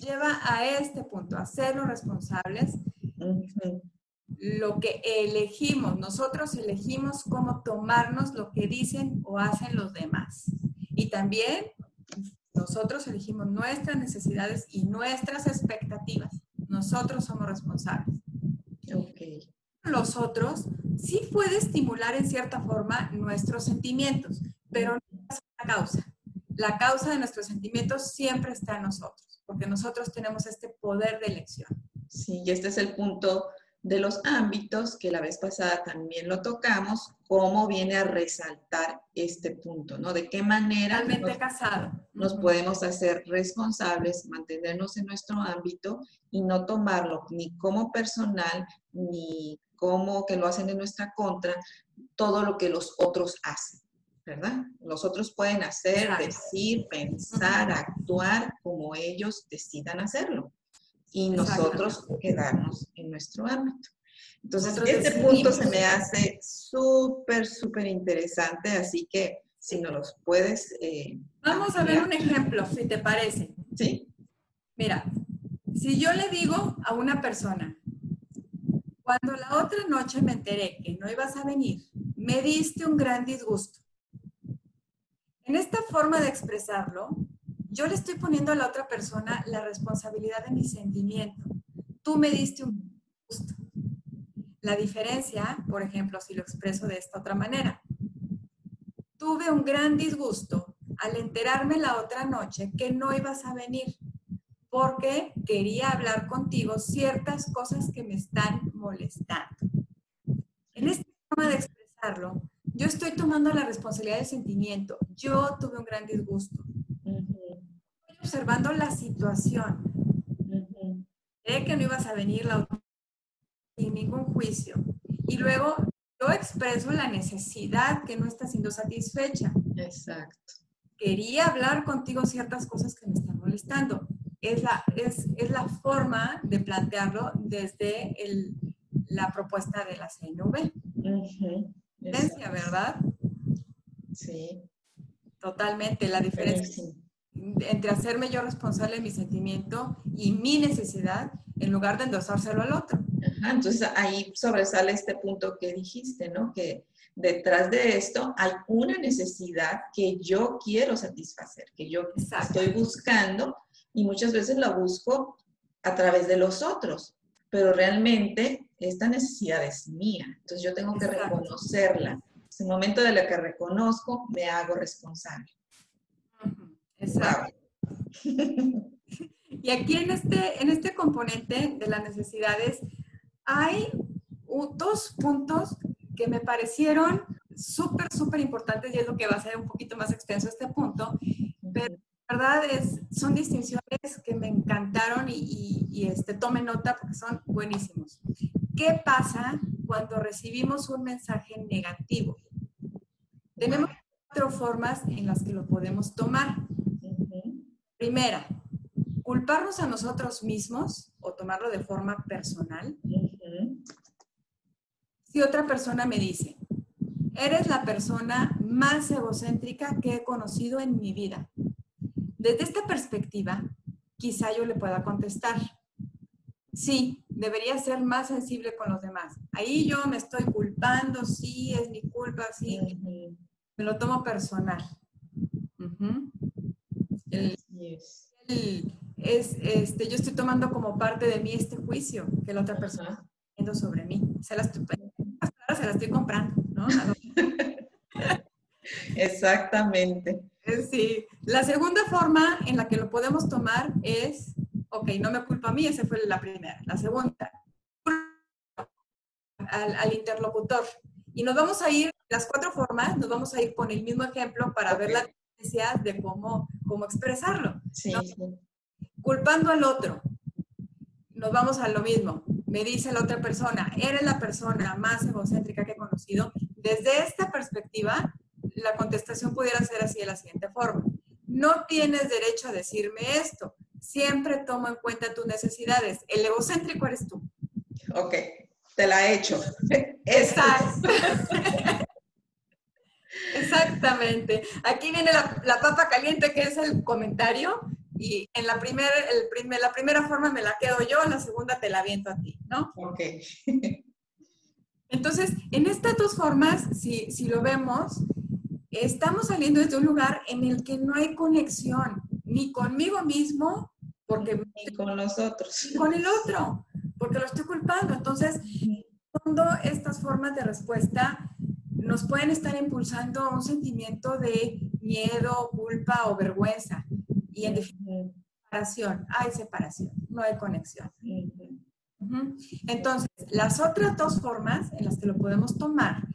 lleva a este punto, a hacerlo responsables. Lo que elegimos, nosotros elegimos cómo tomarnos lo que dicen o hacen los demás. Y también nosotros elegimos nuestras necesidades y nuestras expectativas. Nosotros somos responsables. Ok. Los otros sí puede estimular en cierta forma nuestros sentimientos, pero no es la causa. La causa de nuestros sentimientos siempre está en nosotros, porque nosotros tenemos este poder de elección. Sí, y este es el punto de los ámbitos que la vez pasada también lo tocamos, cómo viene a resaltar este punto, ¿no? De qué manera nos, casado. nos podemos hacer responsables, mantenernos en nuestro ámbito y no tomarlo ni como personal, ni como que lo hacen en nuestra contra, todo lo que los otros hacen, ¿verdad? Los otros pueden hacer, decir, pensar, actuar como ellos decidan hacerlo y nosotros quedarnos en nuestro ámbito. Entonces, este punto se me hace súper, súper interesante, así que si nos los puedes... Eh, Vamos a ver un ejemplo, si te parece. Sí. Mira, si yo le digo a una persona, cuando la otra noche me enteré que no ibas a venir, me diste un gran disgusto. En esta forma de expresarlo, yo le estoy poniendo a la otra persona la responsabilidad de mi sentimiento. Tú me diste un. La diferencia, por ejemplo, si lo expreso de esta otra manera. Tuve un gran disgusto al enterarme la otra noche que no ibas a venir porque quería hablar contigo ciertas cosas que me están molestando. En esta forma de expresarlo, yo estoy tomando la responsabilidad del sentimiento. Yo tuve un gran disgusto observando la situación. Uh que no ibas a venir la sin ningún juicio. Y luego yo expreso la necesidad que no está siendo satisfecha. Exacto. Quería hablar contigo ciertas cosas que me están molestando. Es la, es, es la forma de plantearlo desde el, la propuesta de la CNV. Uh ¿verdad? Sí. Totalmente. La diferencia entre hacerme yo responsable de mi sentimiento y mi necesidad en lugar de endosárselo al otro. entonces ahí sobresale este punto que dijiste, ¿no? Que detrás de esto hay una necesidad que yo quiero satisfacer, que yo estoy buscando y muchas veces la busco a través de los otros, pero realmente esta necesidad es mía, entonces yo tengo que reconocerla. En el momento de la que reconozco, me hago responsable. Exacto. y aquí en este, en este componente de las necesidades hay dos puntos que me parecieron súper, súper importantes y es lo que va a ser un poquito más extenso este punto, pero la verdad es, son distinciones que me encantaron y, y este, tomen nota porque son buenísimos. ¿Qué pasa cuando recibimos un mensaje negativo? Tenemos cuatro formas en las que lo podemos tomar. Primera, culparnos a nosotros mismos o tomarlo de forma personal. Si otra persona me dice, eres la persona más egocéntrica que he conocido en mi vida. Desde esta perspectiva, quizá yo le pueda contestar, sí, debería ser más sensible con los demás. Ahí yo me estoy culpando, sí, es mi culpa, sí, me lo tomo personal. Es, este, yo estoy tomando como parte de mí este juicio que la otra persona está haciendo sobre mí. Se la estoy, se la estoy comprando, ¿no? Exactamente. Sí. La segunda forma en la que lo podemos tomar es, ok, no me culpa a mí, esa fue la primera. La segunda, al, al interlocutor. Y nos vamos a ir, las cuatro formas, nos vamos a ir con el mismo ejemplo para ver la de cómo, cómo expresarlo. Culpando al otro. Nos vamos a lo mismo. Me dice la otra persona, eres la persona más egocéntrica que he conocido. Desde esta perspectiva, la contestación pudiera ser así de la siguiente forma. No tienes derecho a decirme esto. Siempre tomo en cuenta tus necesidades. El egocéntrico eres tú. Ok. te la he hecho. Exacto. Exactamente. Aquí viene la, papa caliente, que es el comentario, y en la, primera el primer, la primera forma me la quedo yo, en la segunda te la aviento a ti, ¿no? Ok. Entonces, en estas dos formas, si, si lo vemos, estamos saliendo desde un lugar en el que no hay conexión, ni conmigo mismo, porque... Ni con los otros. Con el otro, porque lo estoy culpando. Entonces, cuando estas formas de respuesta nos pueden estar impulsando un sentimiento de miedo, culpa o vergüenza. Y en separación. Hay separación, no hay conexión. Entonces, las otras dos formas en las que lo podemos tomar,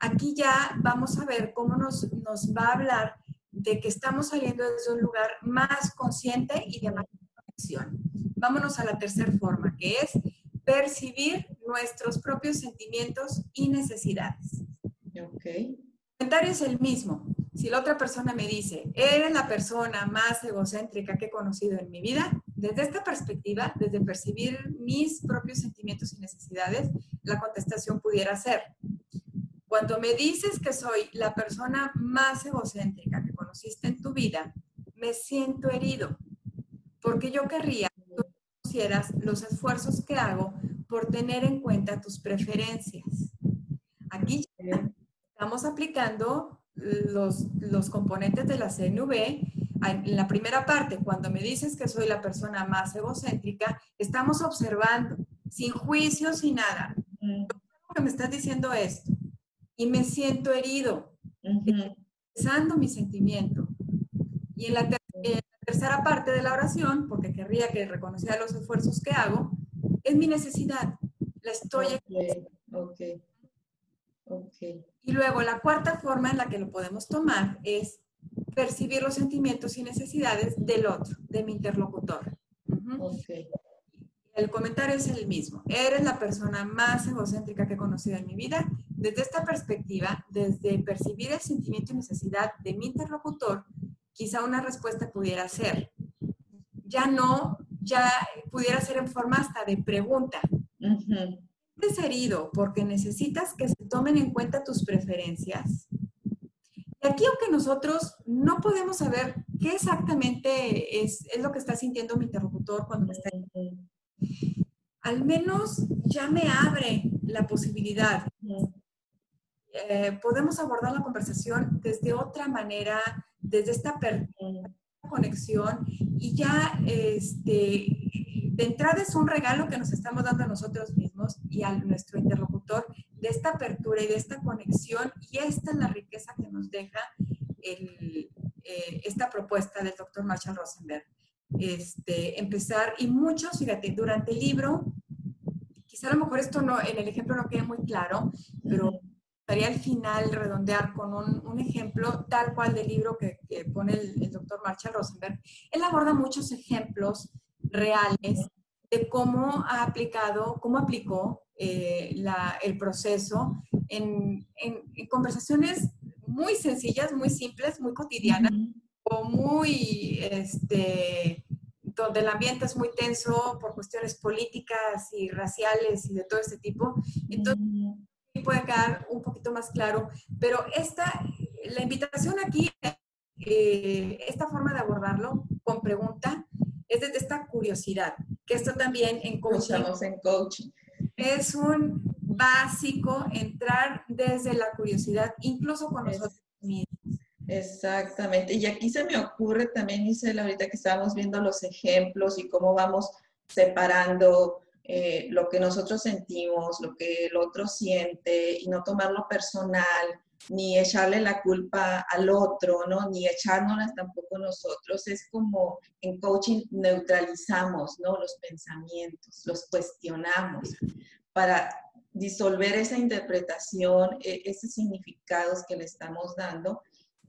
aquí ya vamos a ver cómo nos va a hablar de que estamos saliendo desde un lugar más consciente y de más conexión. Vámonos a la tercera forma, que es percibir nuestros propios sentimientos y necesidades. Ok. El comentario es el mismo. Si la otra persona me dice, eres la persona más egocéntrica que he conocido en mi vida, desde esta perspectiva, desde percibir mis propios sentimientos y necesidades, la contestación pudiera ser, cuando me dices que soy la persona más egocéntrica que conociste en tu vida, me siento herido, porque yo querría que tú conocieras los esfuerzos que hago por tener en cuenta tus preferencias. Aquí estamos aplicando los, los componentes de la CNV. En la primera parte, cuando me dices que soy la persona más egocéntrica, estamos observando, sin juicio, sin nada. Lo que me estás diciendo esto y me siento herido, expresando mi sentimiento. Y en la, tercera parte de la oración, porque querría que reconociera los esfuerzos que hago, es mi necesidad. La estoy okay. Y luego la cuarta forma en la que lo podemos tomar es percibir los sentimientos y necesidades del otro, de mi interlocutor. El comentario es el mismo. Eres la persona más egocéntrica que he conocido en mi vida. Desde esta perspectiva, desde percibir el sentimiento y necesidad de mi interlocutor, quizá una respuesta pudiera ser, ya no, ya pudiera ser en forma hasta de pregunta sientes herido porque necesitas que se tomen en cuenta tus preferencias. Y aquí, aunque nosotros no podemos saber qué exactamente es, es lo que está sintiendo mi interlocutor cuando me está... Al menos ya me abre la posibilidad. Eh, podemos abordar la conversación desde otra manera, desde esta conexión y ya este, de entrada es un regalo que nos estamos dando a nosotros mismos y a nuestro interlocutor de esta apertura y de esta conexión y esta es la riqueza que nos deja eh, esta propuesta del doctor Marshall Rosenberg. Este, empezar, y muchos, fíjate, durante el libro, quizá a lo mejor esto no, en el ejemplo no quede muy claro, pero estaría al final redondear con un, ejemplo tal cual del libro que, pone el, el, doctor Marshall Rosenberg. Él aborda muchos ejemplos reales de cómo ha aplicado, cómo aplicó eh, el proceso en, conversaciones muy sencillas, muy simples, muy cotidianas, o muy, este, donde el ambiente es muy tenso por cuestiones políticas y raciales y de todo este tipo. Entonces, puede quedar un poquito más claro, pero esta, la invitación aquí, eh, esta forma de abordarlo con pregunta, es desde esta curiosidad, que esto también en coaching, en coaching. es un básico entrar desde la curiosidad, incluso con nosotros mismos. Exactamente. Y aquí se me ocurre también, Isela, ahorita que estábamos viendo los ejemplos y cómo vamos separando eh, lo que nosotros sentimos, lo que el otro siente y no tomarlo personal, ni echarle la culpa al otro, ¿no? Ni echárnoslas tampoco nosotros. Es como en coaching neutralizamos, ¿no? Los pensamientos, los cuestionamos para disolver esa interpretación, e, esos significados que le estamos dando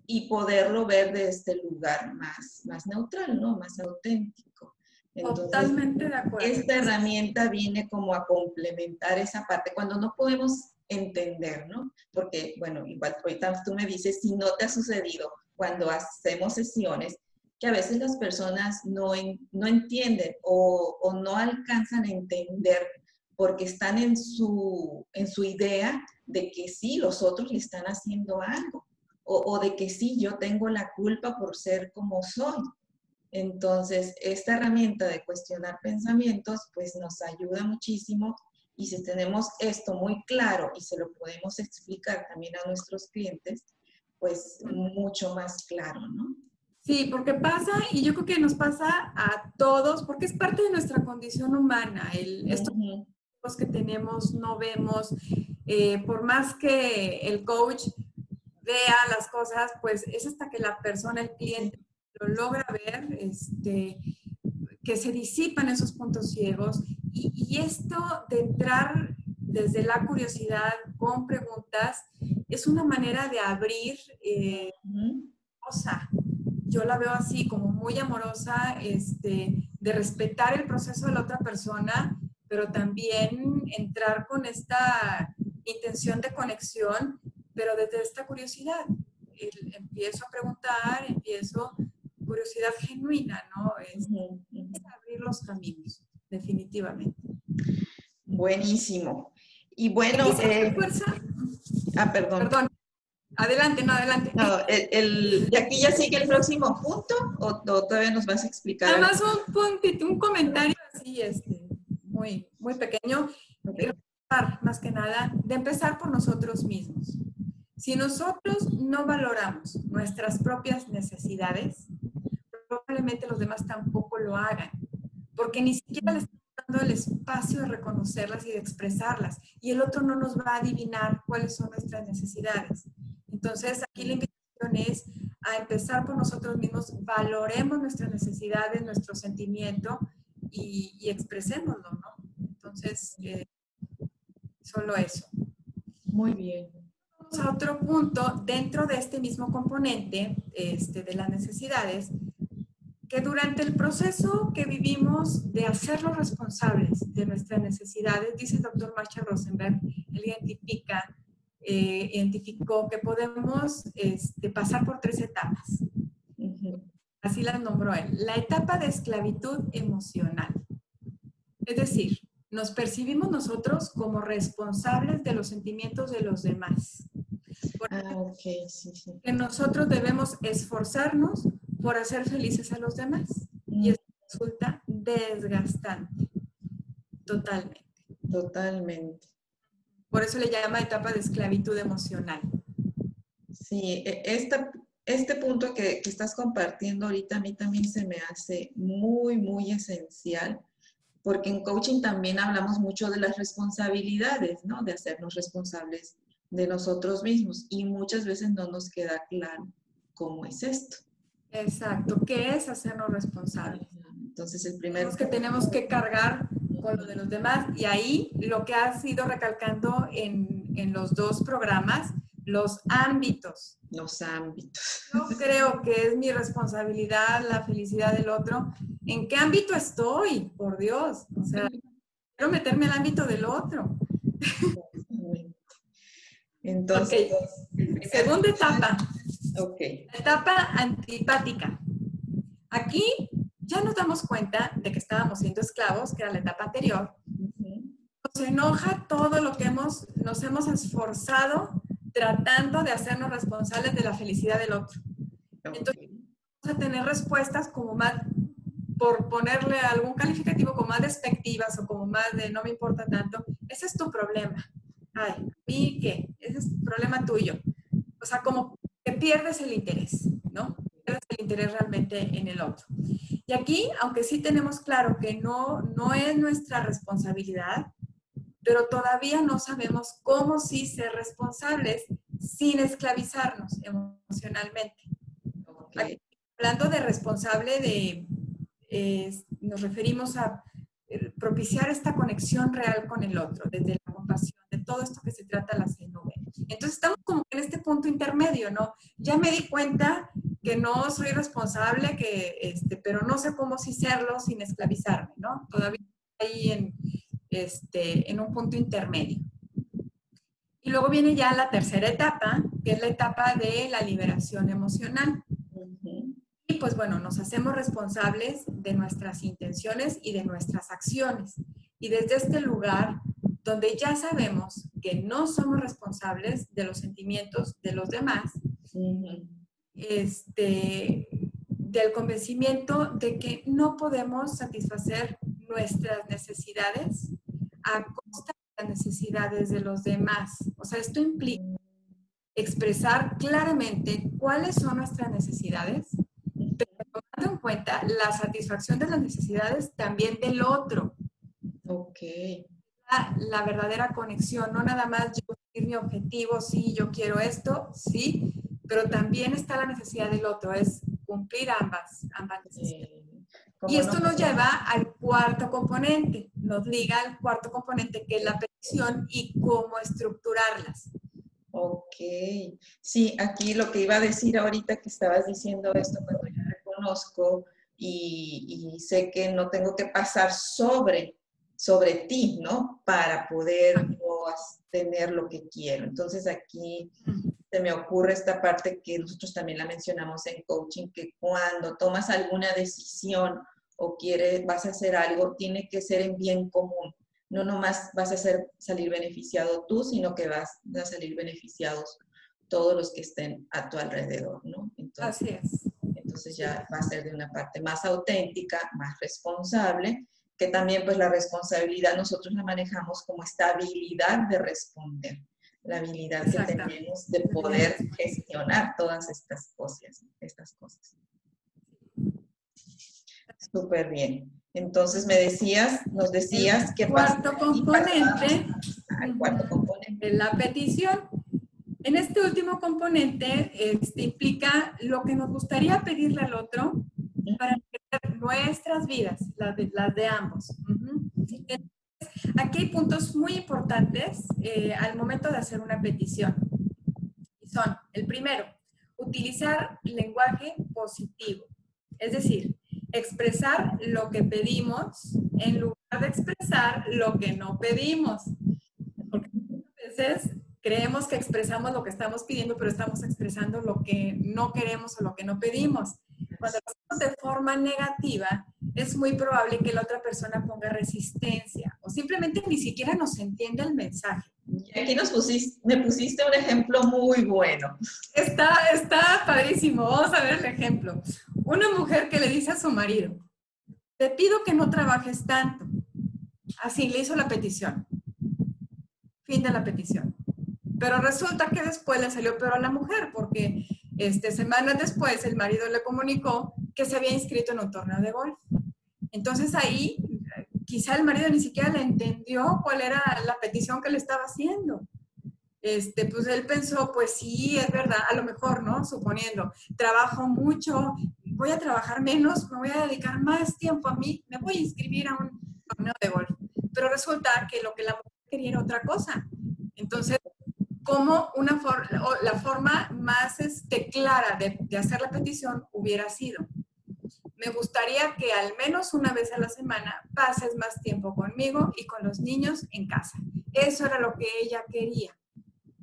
y poderlo ver de este lugar más, más neutral, ¿no? Más auténtico. Totalmente de acuerdo. Esta herramienta viene como a complementar esa parte. Cuando no podemos entender, ¿no? Porque, bueno, igual ahorita tú me dices, si no te ha sucedido cuando hacemos sesiones, que a veces las personas no, no entienden o, o, no alcanzan a entender porque están en su, en su idea de que sí, los otros le están haciendo algo, o, o de que sí, yo tengo la culpa por ser como soy. Entonces, esta herramienta de cuestionar pensamientos, pues nos ayuda muchísimo y si tenemos esto muy claro y se lo podemos explicar también a nuestros clientes, pues mucho más claro, ¿no? Sí, porque pasa, y yo creo que nos pasa a todos, porque es parte de nuestra condición humana, el, estos que tenemos, no vemos, eh, por más que el coach vea las cosas, pues es hasta que la persona, el cliente, lo logra ver, este, que se disipan esos puntos ciegos. Y, esto de entrar desde la curiosidad con preguntas es una manera de abrir eh, cosa. Yo la veo así, como muy amorosa, este, de respetar el proceso de la otra persona, pero también entrar con esta intención de conexión, pero desde esta curiosidad. empiezo a preguntar, empiezo curiosidad genuina, ¿no? Es, abrir los caminos, definitivamente. Buenísimo. Y bueno... Eh, fuerza? Ah, perdón. Perdón. Adelante, no, adelante. No, el, aquí ya sigue el próximo punto o, todavía nos vas a explicar? Nada más un puntito, un comentario así, este, muy, muy pequeño. Más que nada, de empezar por nosotros mismos. Si nosotros no valoramos nuestras propias necesidades, probablemente los demás tampoco lo hagan, porque ni siquiera les dando el espacio de reconocerlas y de expresarlas, y el otro no nos va a adivinar cuáles son nuestras necesidades. Entonces, aquí la invitación es a empezar por nosotros mismos, valoremos nuestras necesidades, nuestro sentimiento y, y expresémoslo, ¿no? Entonces, eh, solo eso. Muy bien. Vamos a otro punto dentro de este mismo componente este, de las necesidades, que durante el proceso que vivimos de hacerlos responsables de nuestras necesidades, dice el doctor Marshall Rosenberg, él identifica, eh, identificó que podemos este, pasar por tres etapas. Así las nombró él. La etapa de esclavitud emocional. Es decir, nos percibimos nosotros como responsables de los sentimientos de los demás. Ah, sí, sí. Que nosotros debemos esforzarnos por hacer felices a los demás. Y mm. eso resulta desgastante. Totalmente. Totalmente. Por eso le llama etapa de esclavitud emocional. Sí, e, esta, este punto que, que, estás compartiendo ahorita a mí también se me hace muy, muy esencial, porque en coaching también hablamos mucho de las responsabilidades, ¿no? De hacernos responsables de nosotros mismos y muchas veces no nos queda claro cómo es esto. Exacto, ¿qué es hacernos responsables? Entonces, el primero... Es que tenemos que cargar con lo de los demás y ahí lo que ha sido recalcando en, en los dos programas, los ámbitos. Los ámbitos. Yo creo que es mi responsabilidad la felicidad del otro. ¿En qué ámbito estoy? Por Dios. O sea, quiero meterme al ámbito del otro. Entonces, segunda etapa. Ok. Etapa antipática. Aquí ya nos damos cuenta de que estábamos siendo esclavos, que era la etapa anterior. Nos enoja todo lo que hemos, nos hemos esforzado tratando de hacernos responsables de la felicidad del otro. Entonces, vamos a tener respuestas como más, por ponerle algún calificativo como más despectivas o como más de no me importa tanto. Ese es tu problema. Ay, ¿y qué? Ese es problema tuyo. O sea, como que pierdes el interés, ¿no? Pierdes el interés realmente en el otro. Y aquí, aunque sí tenemos claro que no, no es nuestra responsabilidad, pero todavía no sabemos cómo sí ser responsables sin esclavizarnos emocionalmente. hablando de responsable, de, nos referimos a eh, propiciar esta conexión real con el otro, desde la compasión, de todo esto que se trata la CNV. Entonces estamos como en este punto intermedio, ¿no? Ya me di cuenta que no soy responsable, que, este, pero no sé cómo sí serlo sin esclavizarme, ¿no? Todavía ahí en, este, en un punto intermedio. Y luego viene ya la tercera etapa, que es la etapa de la liberación emocional. Y pues bueno, nos hacemos responsables de nuestras intenciones y de nuestras acciones. Y desde este lugar donde ya sabemos que no somos responsables de los sentimientos de los demás, este, del convencimiento de que no podemos satisfacer nuestras necesidades a costa de las necesidades de los demás. O sea, esto implica expresar claramente cuáles son nuestras necesidades, pero tomando en cuenta la satisfacción de las necesidades también del otro. Ok. La, verdadera conexión, no nada más yo mi objetivo, sí, yo quiero esto, sí, pero también está la necesidad del otro, es cumplir ambas, ambas necesidades. y esto nos lleva al cuarto componente, nos liga al cuarto componente que es la petición y cómo estructurarlas. Ok, sí, aquí lo que iba a decir ahorita que estabas diciendo esto, cuando yo reconozco y, y sé que no tengo que pasar sobre, sobre ti, ¿no? Para poder tener lo que quiero. Entonces aquí se me ocurre esta parte que nosotros también la mencionamos en coaching, que cuando tomas alguna decisión o quieres, vas a hacer algo, tiene que ser en bien común. No nomás vas a ser, salir beneficiado tú, sino que vas a salir beneficiados todos los que estén a tu alrededor, ¿no? Entonces, Así es. Entonces ya va a ser de una parte más auténtica, más responsable, que también pues la responsabilidad nosotros la manejamos como esta habilidad de responder la habilidad que tenemos de poder gestionar todas estas cosas. Estas cosas. Súper bien. Entonces me decías, nos decías que cuarto componente, al cuarto componente, la petición. En este último componente este, implica lo que nos gustaría pedirle al otro nuestras vidas, las de, las de ambos. Aquí hay puntos muy importantes eh, al momento de hacer una petición. Y son, el primero, utilizar lenguaje positivo. Es decir, expresar lo que pedimos en lugar de expresar lo que no pedimos. Porque a veces creemos que expresamos lo que estamos pidiendo, pero estamos expresando lo que no queremos o lo que no pedimos. Cuando lo hacemos de forma negativa, es muy probable que la otra persona ponga resistencia o simplemente ni siquiera nos entienda el mensaje. Aquí nos pusiste, me pusiste un ejemplo muy bueno. Está, está padrísimo. Vamos a ver el ejemplo. Una mujer que le dice a su marido, te pido que no trabajes tanto. Así le hizo la petición. Fin de la petición. Pero resulta que después le salió peor a la mujer porque este, semanas después el marido le comunicó que se había inscrito en un torneo de golf. Entonces ahí quizá el marido ni siquiera le entendió cuál era la petición que le estaba haciendo. Este, pues él pensó, pues sí, es verdad, a lo mejor, ¿no? Suponiendo, trabajo mucho, voy a trabajar menos, me voy a dedicar más tiempo a mí, me voy a inscribir a un torneo de golf. Pero resulta que lo que la mujer quería era otra cosa. Entonces, como una la forma más este, clara de, de hacer la petición hubiera sido, me gustaría que al menos una vez a la semana pases más tiempo conmigo y con los niños en casa. Eso era lo que ella quería.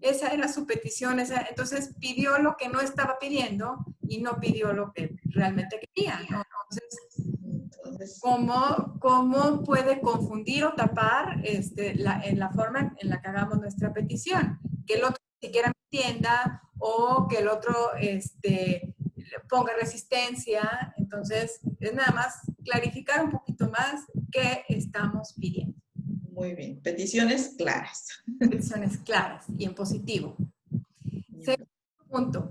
Esa era su petición. entonces pidió lo que no estaba pidiendo y no pidió lo que realmente quería. Entonces, ¿cómo, ¿cómo, puede confundir o tapar este, la, en la forma en la que hagamos nuestra petición? Que el otro ni siquiera entienda o que el otro este, ponga resistencia. Entonces, es nada más clarificar un poquito más qué estamos pidiendo. Muy bien, peticiones claras. Peticiones claras y en positivo. Segundo punto,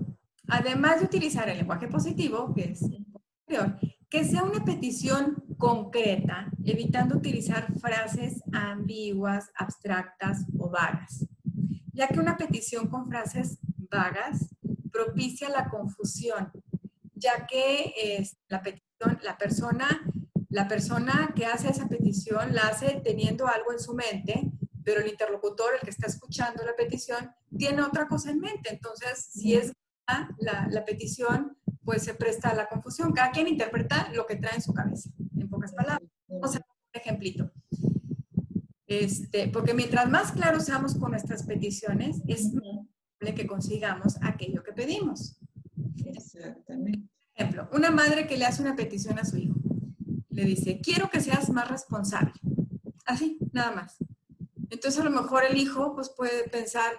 además de utilizar el lenguaje positivo, que es anterior, que sea una petición concreta, evitando utilizar frases ambiguas, abstractas o vagas, ya que una petición con frases vagas propicia la confusión ya que es la petición, la persona, la persona que hace esa petición la hace teniendo algo en su mente, pero el interlocutor, el que está escuchando la petición, tiene otra cosa en mente. Entonces, si es la, la petición, pues se presta a la confusión. Cada quien interpreta lo que trae en su cabeza, en pocas palabras. Vamos a un ejemplito. Este, porque mientras más claros seamos con nuestras peticiones, es probable que consigamos aquello que pedimos. Exactamente. Ejemplo, una madre que le hace una petición a su hijo. Le dice, quiero que seas más responsable. Así, nada más. Entonces a lo mejor el hijo pues puede pensar,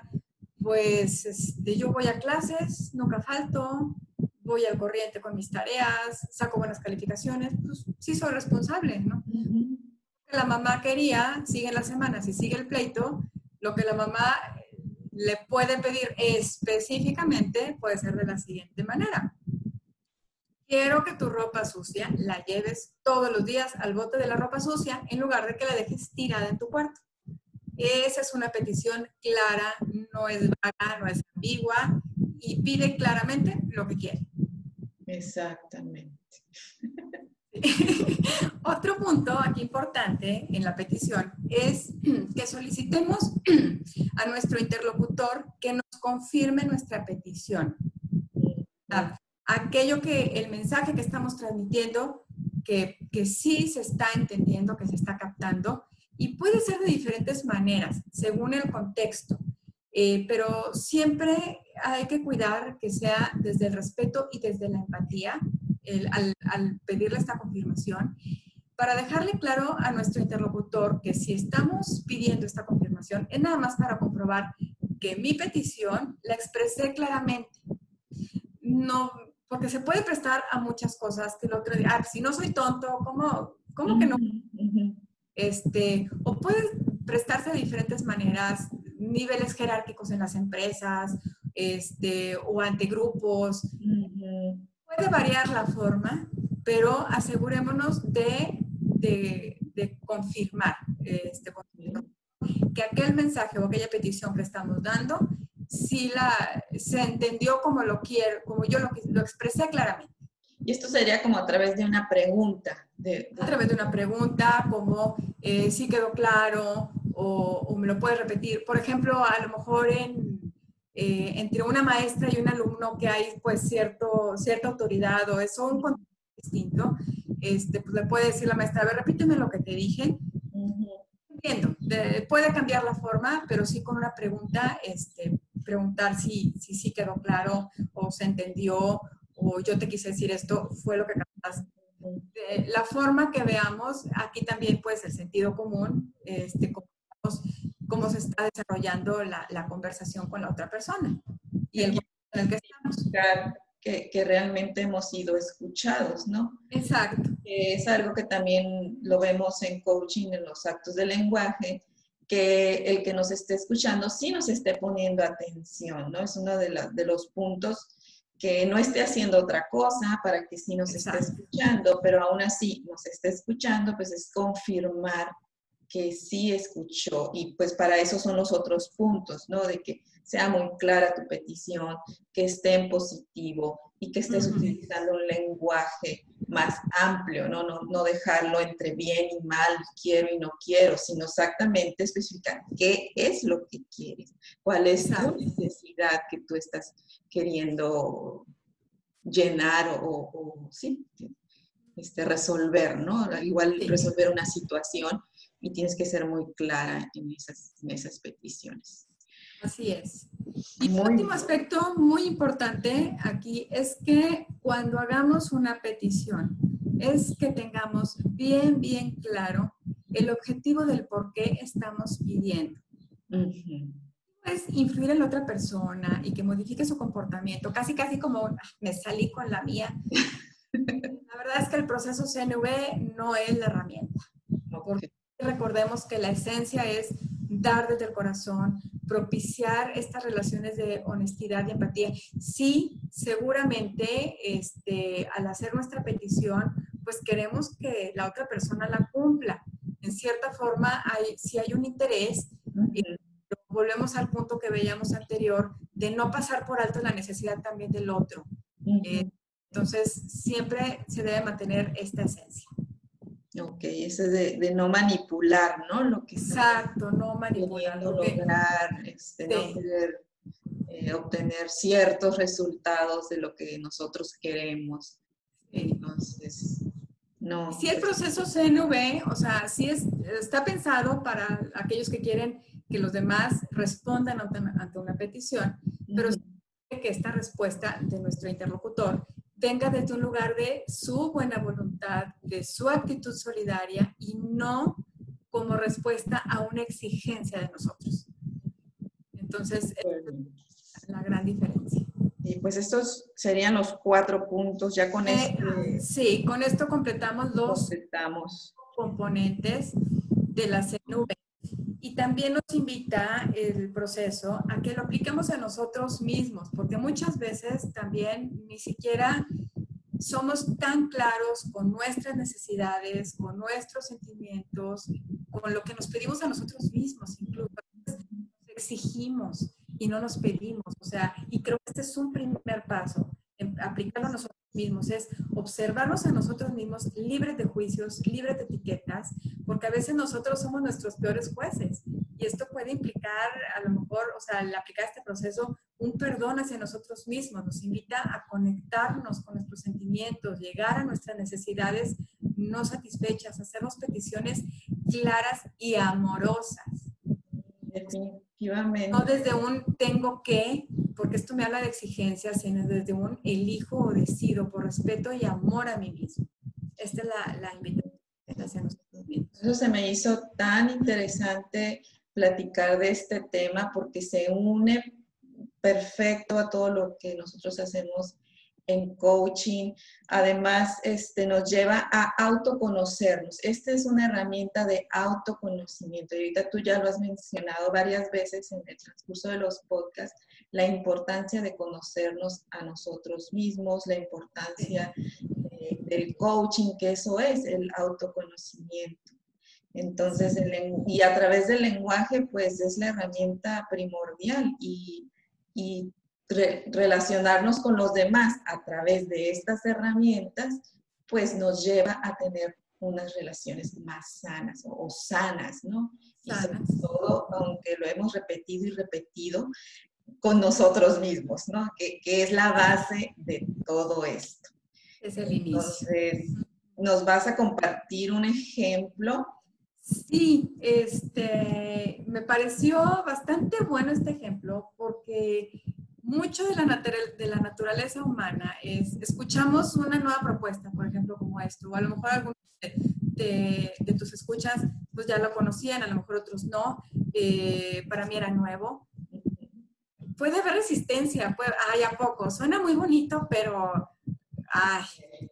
pues este, yo voy a clases, nunca falto, voy al corriente con mis tareas, saco buenas calificaciones, pues sí soy responsable, ¿no? La mamá quería, sigue las semanas y sigue el pleito, lo que la mamá le puede pedir específicamente puede ser de la siguiente manera. Quiero que tu ropa sucia la lleves todos los días al bote de la ropa sucia en lugar de que la dejes tirada en tu cuarto. Esa es una petición clara, no es vaga, no es ambigua y pide claramente lo que quiere. Exactamente. Otro punto aquí importante en la petición es que solicitemos a nuestro interlocutor que nos confirme nuestra petición. Aquello que el mensaje que estamos transmitiendo, que, que sí se está entendiendo, que se está captando, y puede ser de diferentes maneras, según el contexto. Eh, pero siempre hay que cuidar que sea desde el respeto y desde la empatía al, pedirle esta confirmación, para dejarle claro a nuestro interlocutor que si estamos pidiendo esta confirmación, es nada más para comprobar que mi petición la expresé claramente. No, porque se puede prestar a muchas cosas que el otro día, ah, si no soy tonto, ¿cómo, cómo que no? Este, o puede prestarse de diferentes maneras, niveles jerárquicos en las empresas, este, o ante grupos. Puede variar la forma, pero asegurémonos de, de, confirmar, este, que aquel mensaje o aquella petición que estamos dando, si la, se entendió como lo quiero, como yo lo, lo expresé claramente. Y esto sería como a través de una pregunta. A través de una pregunta, como eh, si quedó claro o, me lo puede repetir. Por ejemplo, a lo mejor en, eh, entre una maestra y un alumno que hay pues cierto, cierta autoridad o eso, un contexto distinto, este, pues le puede decir la maestra, a ver, repíteme lo que te dije. Entiendo, puede cambiar la forma, pero sí con una pregunta, este, preguntar si, si sí quedó claro o se entendió o yo te quise decir esto, fue lo que captaste. la forma que veamos, aquí también pues el sentido común, este, cómo se está desarrollando la, la conversación con la otra persona y el en el que estamos. Que, que, realmente hemos sido escuchados, ¿no? Exacto. Es algo que también lo vemos en coaching, en los actos de lenguaje, que el que nos esté escuchando sí nos esté poniendo atención, ¿no? Es uno de, de los puntos que no esté haciendo otra cosa para que sí nos esté escuchando, pero aún así nos esté escuchando, pues es confirmar que sí escuchó y pues para eso son los otros puntos, ¿no? De que sea muy clara tu petición, que esté en positivo y que estés utilizando un lenguaje más amplio, ¿no? ¿no? No dejarlo entre bien y mal, quiero y no quiero, sino exactamente especificar qué es lo que quieres, cuál es la necesidad que tú estás queriendo llenar o, sí, este, resolver, ¿no? Igual resolver una situación y tienes que ser muy clara en esas, esas peticiones. Así es. Y un último aspecto muy importante aquí es que cuando hagamos una petición, es que tengamos bien, bien claro el objetivo del por qué estamos pidiendo. Es influir en la otra persona y que modifique su comportamiento, casi, casi como ah, me salí con la mía. la verdad es que el proceso CNV no es la herramienta. Porque recordemos que la esencia es dar desde el corazón, propiciar estas relaciones de honestidad y empatía. Sí, seguramente este, al hacer nuestra petición, pues queremos que la otra persona la cumpla. En cierta forma, hay, si hay un interés, volvemos al punto que veíamos anterior, de no pasar por alto la necesidad también del otro. Eh, entonces, siempre se debe mantener esta esencia. Ok, ese de, de no manipular, ¿no? Lo que Exacto, no manipular. lograr, este, no querer eh, obtener ciertos resultados de lo que nosotros queremos. Entonces, no. Si el pues proceso CNV, o sea, sí es, está pensado para aquellos que quieren que los demás respondan ante, una petición, pero que esta respuesta de nuestro interlocutor venga desde un lugar de su buena voluntad, de su actitud solidaria y no como respuesta a una exigencia de nosotros. Entonces, la gran diferencia. Y pues estos serían los cuatro puntos, ya con eh, este Sí, con esto completamos los completamos. componentes de la CNV. Y también nos invita el proceso a que lo apliquemos a nosotros mismos, porque muchas veces también ni siquiera somos tan claros con nuestras necesidades, con nuestros sentimientos, con lo que nos pedimos a nosotros mismos, incluso nos exigimos y no nos pedimos. O sea, y creo que este es un primer paso, aplicarlo a nosotros mismos, es observarnos a nosotros mismos libres de juicios, libres de etiquetas, porque a veces nosotros somos nuestros peores jueces. Y esto puede implicar, a lo mejor, o sea, al aplicar este proceso, un perdón hacia nosotros mismos. Nos invita a conectarnos con nuestros sentimientos, llegar a nuestras necesidades no satisfechas, hacernos peticiones claras y amorosas. Definitivamente. No desde un tengo que, porque esto me habla de exigencia, sino desde un elijo o decido por respeto y amor a mí mismo. Esta es la, la invitación hacia nosotros mismos. Eso se me hizo tan interesante platicar de este tema porque se une perfecto a todo lo que nosotros hacemos en coaching. Además, este, nos lleva a autoconocernos. Esta es una herramienta de autoconocimiento. Y ahorita tú ya lo has mencionado varias veces en el transcurso de los podcasts, la importancia de conocernos a nosotros mismos, la importancia eh, del coaching, que eso es el autoconocimiento. Entonces, y a través del lenguaje, pues es la herramienta primordial y, y relacionarnos con los demás a través de estas herramientas, pues nos lleva a tener unas relaciones más sanas o, sanas, ¿no? Y sobre todo, aunque lo hemos repetido y repetido, con nosotros mismos, ¿no? Que, que es la base de todo esto. Es el inicio. Entonces, ¿nos vas a compartir un ejemplo? Sí, este, me pareció bastante bueno este ejemplo porque mucho de la, de la naturaleza humana es, escuchamos una nueva propuesta, por ejemplo, como esto, o a lo mejor algunos de, tus escuchas pues ya lo conocían, a lo mejor otros no, eh, para mí era nuevo. Puede haber resistencia, puede, ay, ¿a poco? Suena muy bonito, pero, ay.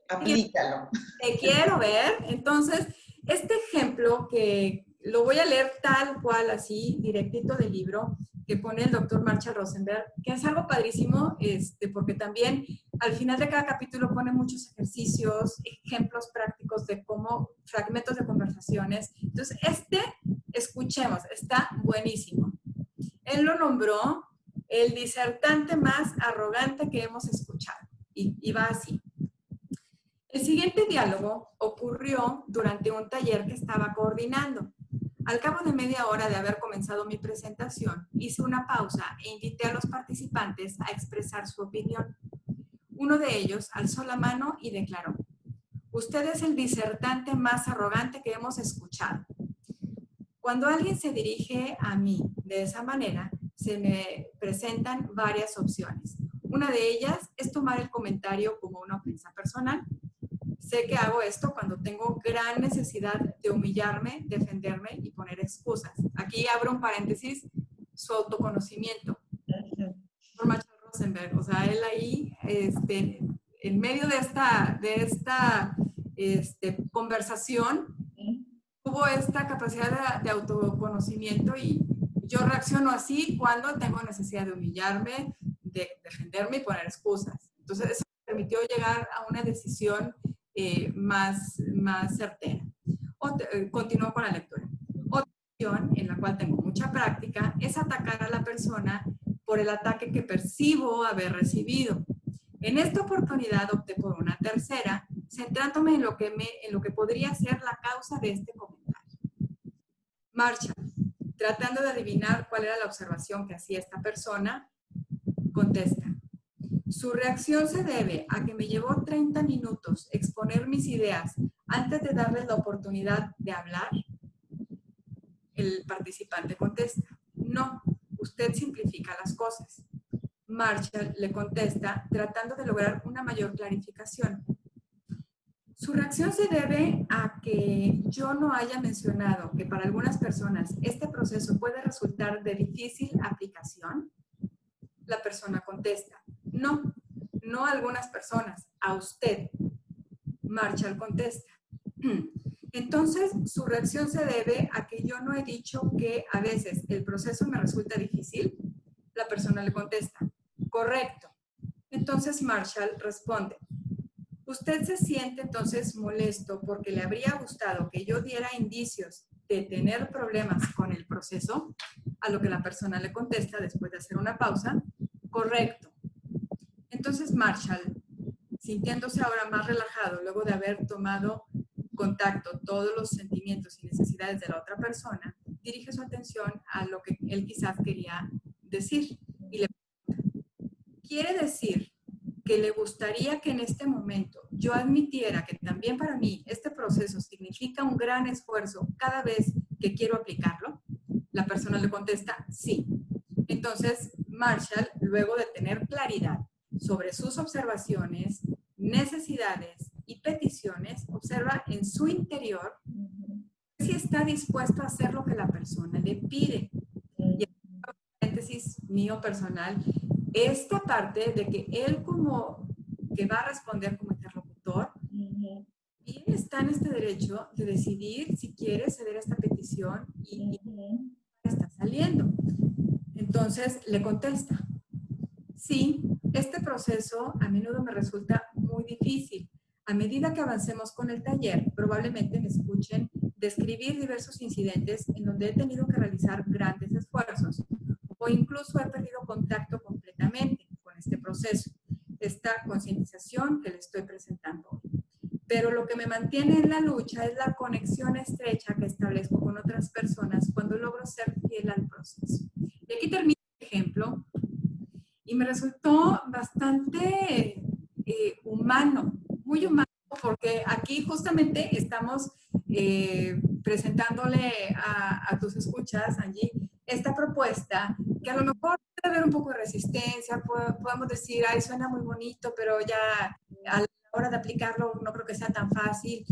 Aplícalo. Te quiero ver. Entonces, este ejemplo que lo voy a leer tal cual, así, directito del libro, que pone el doctor Marshall Rosenberg, que es algo padrísimo, este, porque también al final de cada capítulo pone muchos ejercicios, ejemplos prácticos de cómo, fragmentos de conversaciones. Entonces, este, escuchemos, está buenísimo. Él lo nombró el disertante más arrogante que hemos escuchado. Y, y va así. El siguiente diálogo ocurrió durante un taller que estaba coordinando. Al cabo de media hora de haber comenzado mi presentación, hice una pausa e invité a los participantes a expresar su opinión. Uno de ellos alzó la mano y declaró, usted es el disertante más arrogante que hemos escuchado. Cuando alguien se dirige a mí de esa manera, se me presentan varias opciones. Una de ellas es tomar el comentario como una ofensa personal Sé que hago esto cuando tengo gran necesidad de humillarme, defenderme y poner excusas. Aquí abro un paréntesis, su autoconocimiento. Por Marshall Rosenberg, o sea, él ahí, este, en medio de esta, de esta este, conversación, tuvo esta capacidad de, de autoconocimiento y yo reacciono así cuando tengo necesidad de humillarme, de defenderme y poner excusas. Entonces, eso me permitió llegar a una decisión eh, más, más certera. Eh, continúo con la lectura. Otra opción en la cual tengo mucha práctica es atacar a la persona por el ataque que percibo haber recibido. En esta oportunidad opté por una tercera, centrándome en lo que, me, en lo que podría ser la causa de este comentario. Marcha, tratando de adivinar cuál era la observación que hacía esta persona, contesta, su reacción se debe a que me llevó 30 minutos exponer mis ideas antes de darles la oportunidad de hablar. El participante contesta, no, usted simplifica las cosas. Marshall le contesta tratando de lograr una mayor clarificación. Su reacción se debe a que yo no haya mencionado que para algunas personas este proceso puede resultar de difícil aplicación. La persona contesta, no, no a algunas personas, a usted. Marshall contesta. Entonces, su reacción se debe a que yo no he dicho que a veces el proceso me resulta difícil. La persona le contesta, correcto. Entonces Marshall responde, usted se siente entonces molesto porque le habría gustado que yo diera indicios de tener problemas con el proceso, a lo que la persona le contesta después de hacer una pausa, correcto. Entonces Marshall, sintiéndose ahora más relajado luego de haber tomado contacto todos los sentimientos y necesidades de la otra persona, dirige su atención a lo que él quizás quería decir y le pregunta, ¿quiere decir que le gustaría que en este momento yo admitiera que también para mí este proceso significa un gran esfuerzo cada vez que quiero aplicarlo? La persona le contesta, sí. Entonces, Marshall, luego de tener claridad sobre sus observaciones, necesidades y peticiones, observa en su interior si está dispuesto a hacer lo que la persona le pide. Y paréntesis mío personal, esta parte de que él como que va a responder como interlocutor, bien está en este derecho de decidir si quiere ceder a esta petición y, está saliendo. Entonces le contesta, sí, este proceso a menudo me resulta muy difícil. A medida que avancemos con el taller, probablemente me escuchen describir diversos incidentes en donde he tenido que realizar grandes esfuerzos o incluso he perdido contacto completamente con este proceso, esta concientización que le estoy presentando hoy. Pero lo que me mantiene en la lucha es la conexión estrecha que establezco con otras personas cuando logro ser fiel al proceso. Y aquí termino el ejemplo y me resultó bastante eh, humano, muy humano, porque aquí justamente estamos eh, presentándole a, a, tus escuchas, Angie, esta propuesta que a lo mejor haber un poco de resistencia, podemos decir, ay, suena muy bonito, pero ya a la hora de aplicarlo no creo que sea tan fácil.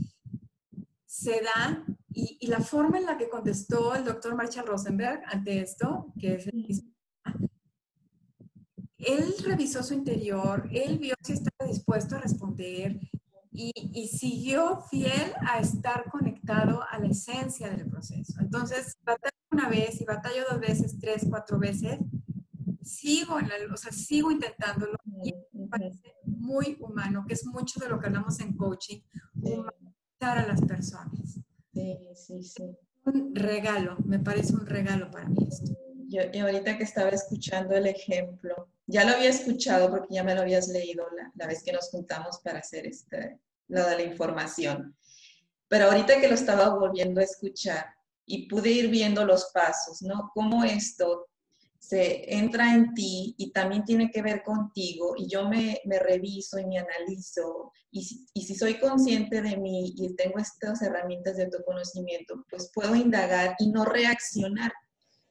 Se da, y, y la forma en la que contestó el doctor Marshall Rosenberg ante esto, que es el mismo él revisó su interior, él vio si estaba dispuesto a responder y, y, siguió fiel a estar conectado a la esencia del proceso. Entonces, batallo una vez y batallo dos veces, tres, cuatro veces, sigo, en la, o sea, sigo intentándolo y me parece muy humano, que es mucho de lo que hablamos en coaching, humanizar a las personas. Sí, sí, sí. Un regalo, me parece un regalo para mí esto. Yo, y ahorita que estaba escuchando el ejemplo, ya lo había escuchado porque ya me lo habías leído la, la vez que nos juntamos para hacer este, lo de la información. Pero ahorita que lo estaba volviendo a escuchar y pude ir viendo los pasos, ¿no? Cómo esto se entra en ti y también tiene que ver contigo y yo me, me reviso y me analizo y si, y si, soy consciente de mí y tengo estas herramientas de autoconocimiento, pues puedo indagar y no reaccionar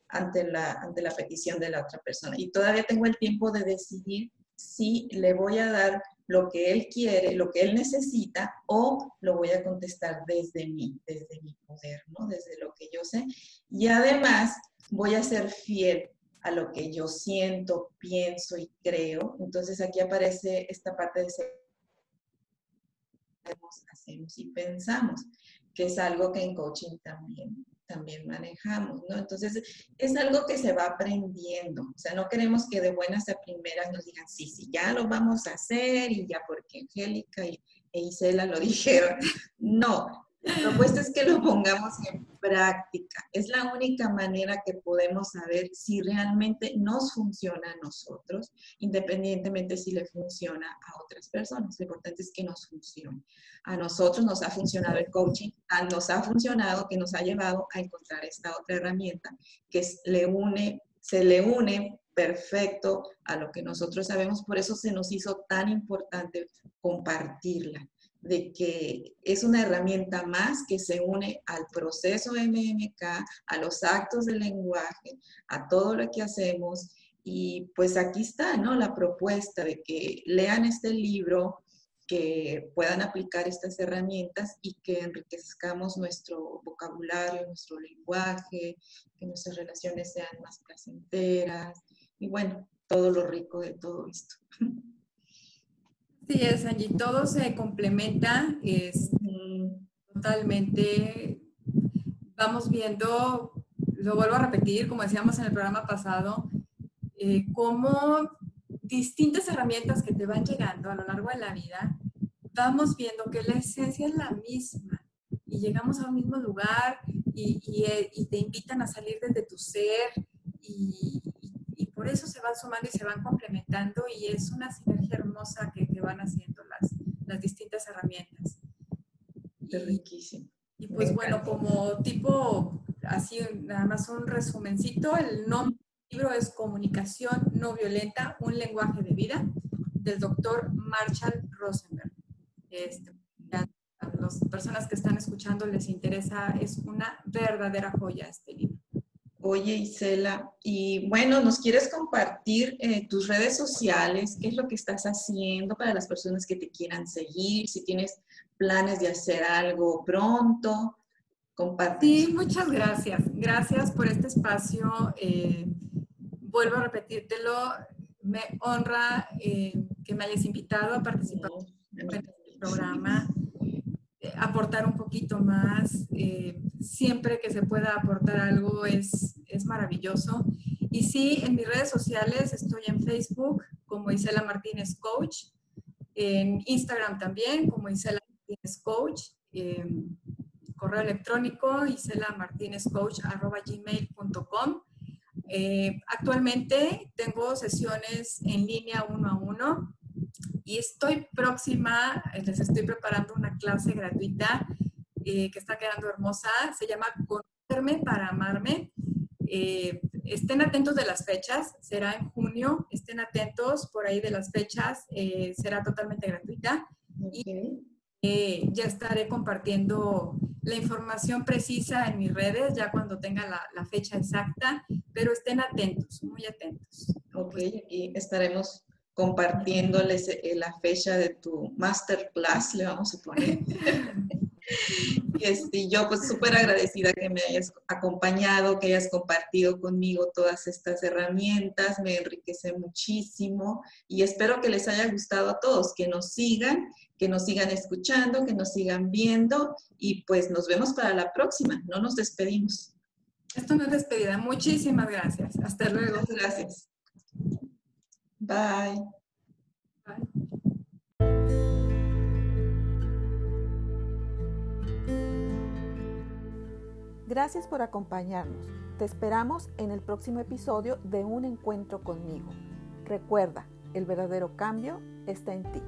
ante la, ante la petición de la otra persona. Y todavía tengo el tiempo de decidir si le voy a dar lo que él quiere, lo que él necesita, o lo voy a contestar desde mí, desde mi poder, ¿no? Desde lo que yo sé. Y además voy a ser fiel a lo que yo siento, pienso y creo. Entonces aquí aparece esta parte de ser hacemos y pensamos, que es algo que en coaching también también manejamos, ¿no? Entonces, es algo que se va aprendiendo. O sea, no queremos que de buenas a primeras nos digan, sí, sí, ya lo vamos a hacer y ya porque Angélica y, e Isela lo dijeron. No, la propuesta es que lo pongamos en práctica. Es la única manera que podemos saber si realmente nos funciona a nosotros, independientemente si le funciona a otras personas. Lo importante es que nos funcione. A nosotros nos ha funcionado el coaching, nos ha funcionado que nos ha llevado a encontrar esta otra herramienta que se le une perfecto a lo que nosotros sabemos. Por eso se nos hizo tan importante compartirla de que es una herramienta más que se une al proceso MMK, a los actos del lenguaje, a todo lo que hacemos. Y pues aquí está, ¿no? La propuesta de que lean este libro, que puedan aplicar estas herramientas y que enriquezcamos nuestro vocabulario, nuestro lenguaje, que nuestras relaciones sean más placenteras y bueno, todo lo rico de todo esto. Sí, es, Angie, todo se complementa, es totalmente, vamos viendo, lo vuelvo a repetir, como decíamos en el programa pasado, eh, cómo distintas herramientas que te van llegando a lo largo de la vida, vamos viendo que la esencia es la misma. Y llegamos a un mismo lugar y, eh, te invitan a salir desde tu ser y, por eso se van sumando y se van complementando y es una sinergia hermosa que, van haciendo las, las distintas herramientas. Es riquísimo. Y pues bueno, como tipo, así nada más un resumencito, el nombre libro es Comunicación no violenta, un lenguaje de vida, del doctor Marshall Rosenberg. Este, a las personas que están escuchando les interesa, es una verdadera joya este libro. Oye, Isela, y bueno, ¿nos quieres compartir eh, tus redes sociales? ¿Qué es lo que estás haciendo para las personas que te quieran seguir? Si tienes planes de hacer algo pronto, comparte. Sí, muchas gracias. Gracias por este espacio. Eh, vuelvo a repetírtelo, me honra eh, que me hayas invitado a participar en este programa, aportar un poquito más. Eh, siempre que se pueda aportar algo es, es maravilloso. Y sí, en mis redes sociales estoy en Facebook como Isela Martínez Coach, en Instagram también como Isela Martínez Coach, correo electrónico isela martínez coach arroba gmail.com eh, actualmente tengo sesiones en línea uno a uno y estoy próxima, les estoy preparando una clase gratuita eh, que está quedando hermosa. Se llama Conocerme para amarme. Eh, estén atentos de las fechas, será en junio, estén atentos por ahí de las fechas, será totalmente gratuita. Y ya estaré compartiendo la información precisa en mis redes, ya cuando tenga la, fecha exacta, pero estén atentos, muy atentos. Ok, aquí estaremos compartiéndoles eh, la fecha de tu masterclass, le vamos a poner. y este, yo pues súper agradecida que me hayas acompañado, que hayas compartido conmigo todas estas herramientas, me enriquece muchísimo y espero que les haya gustado a todos, que nos sigan que nos sigan escuchando, que nos sigan viendo y pues nos vemos para la próxima. No nos despedimos. Esto no es despedida. Muchísimas gracias. Hasta luego. gracias. Bye. Gracias por acompañarnos. Te esperamos en el próximo episodio de Un Encuentro conmigo. Recuerda, el verdadero cambio está en ti.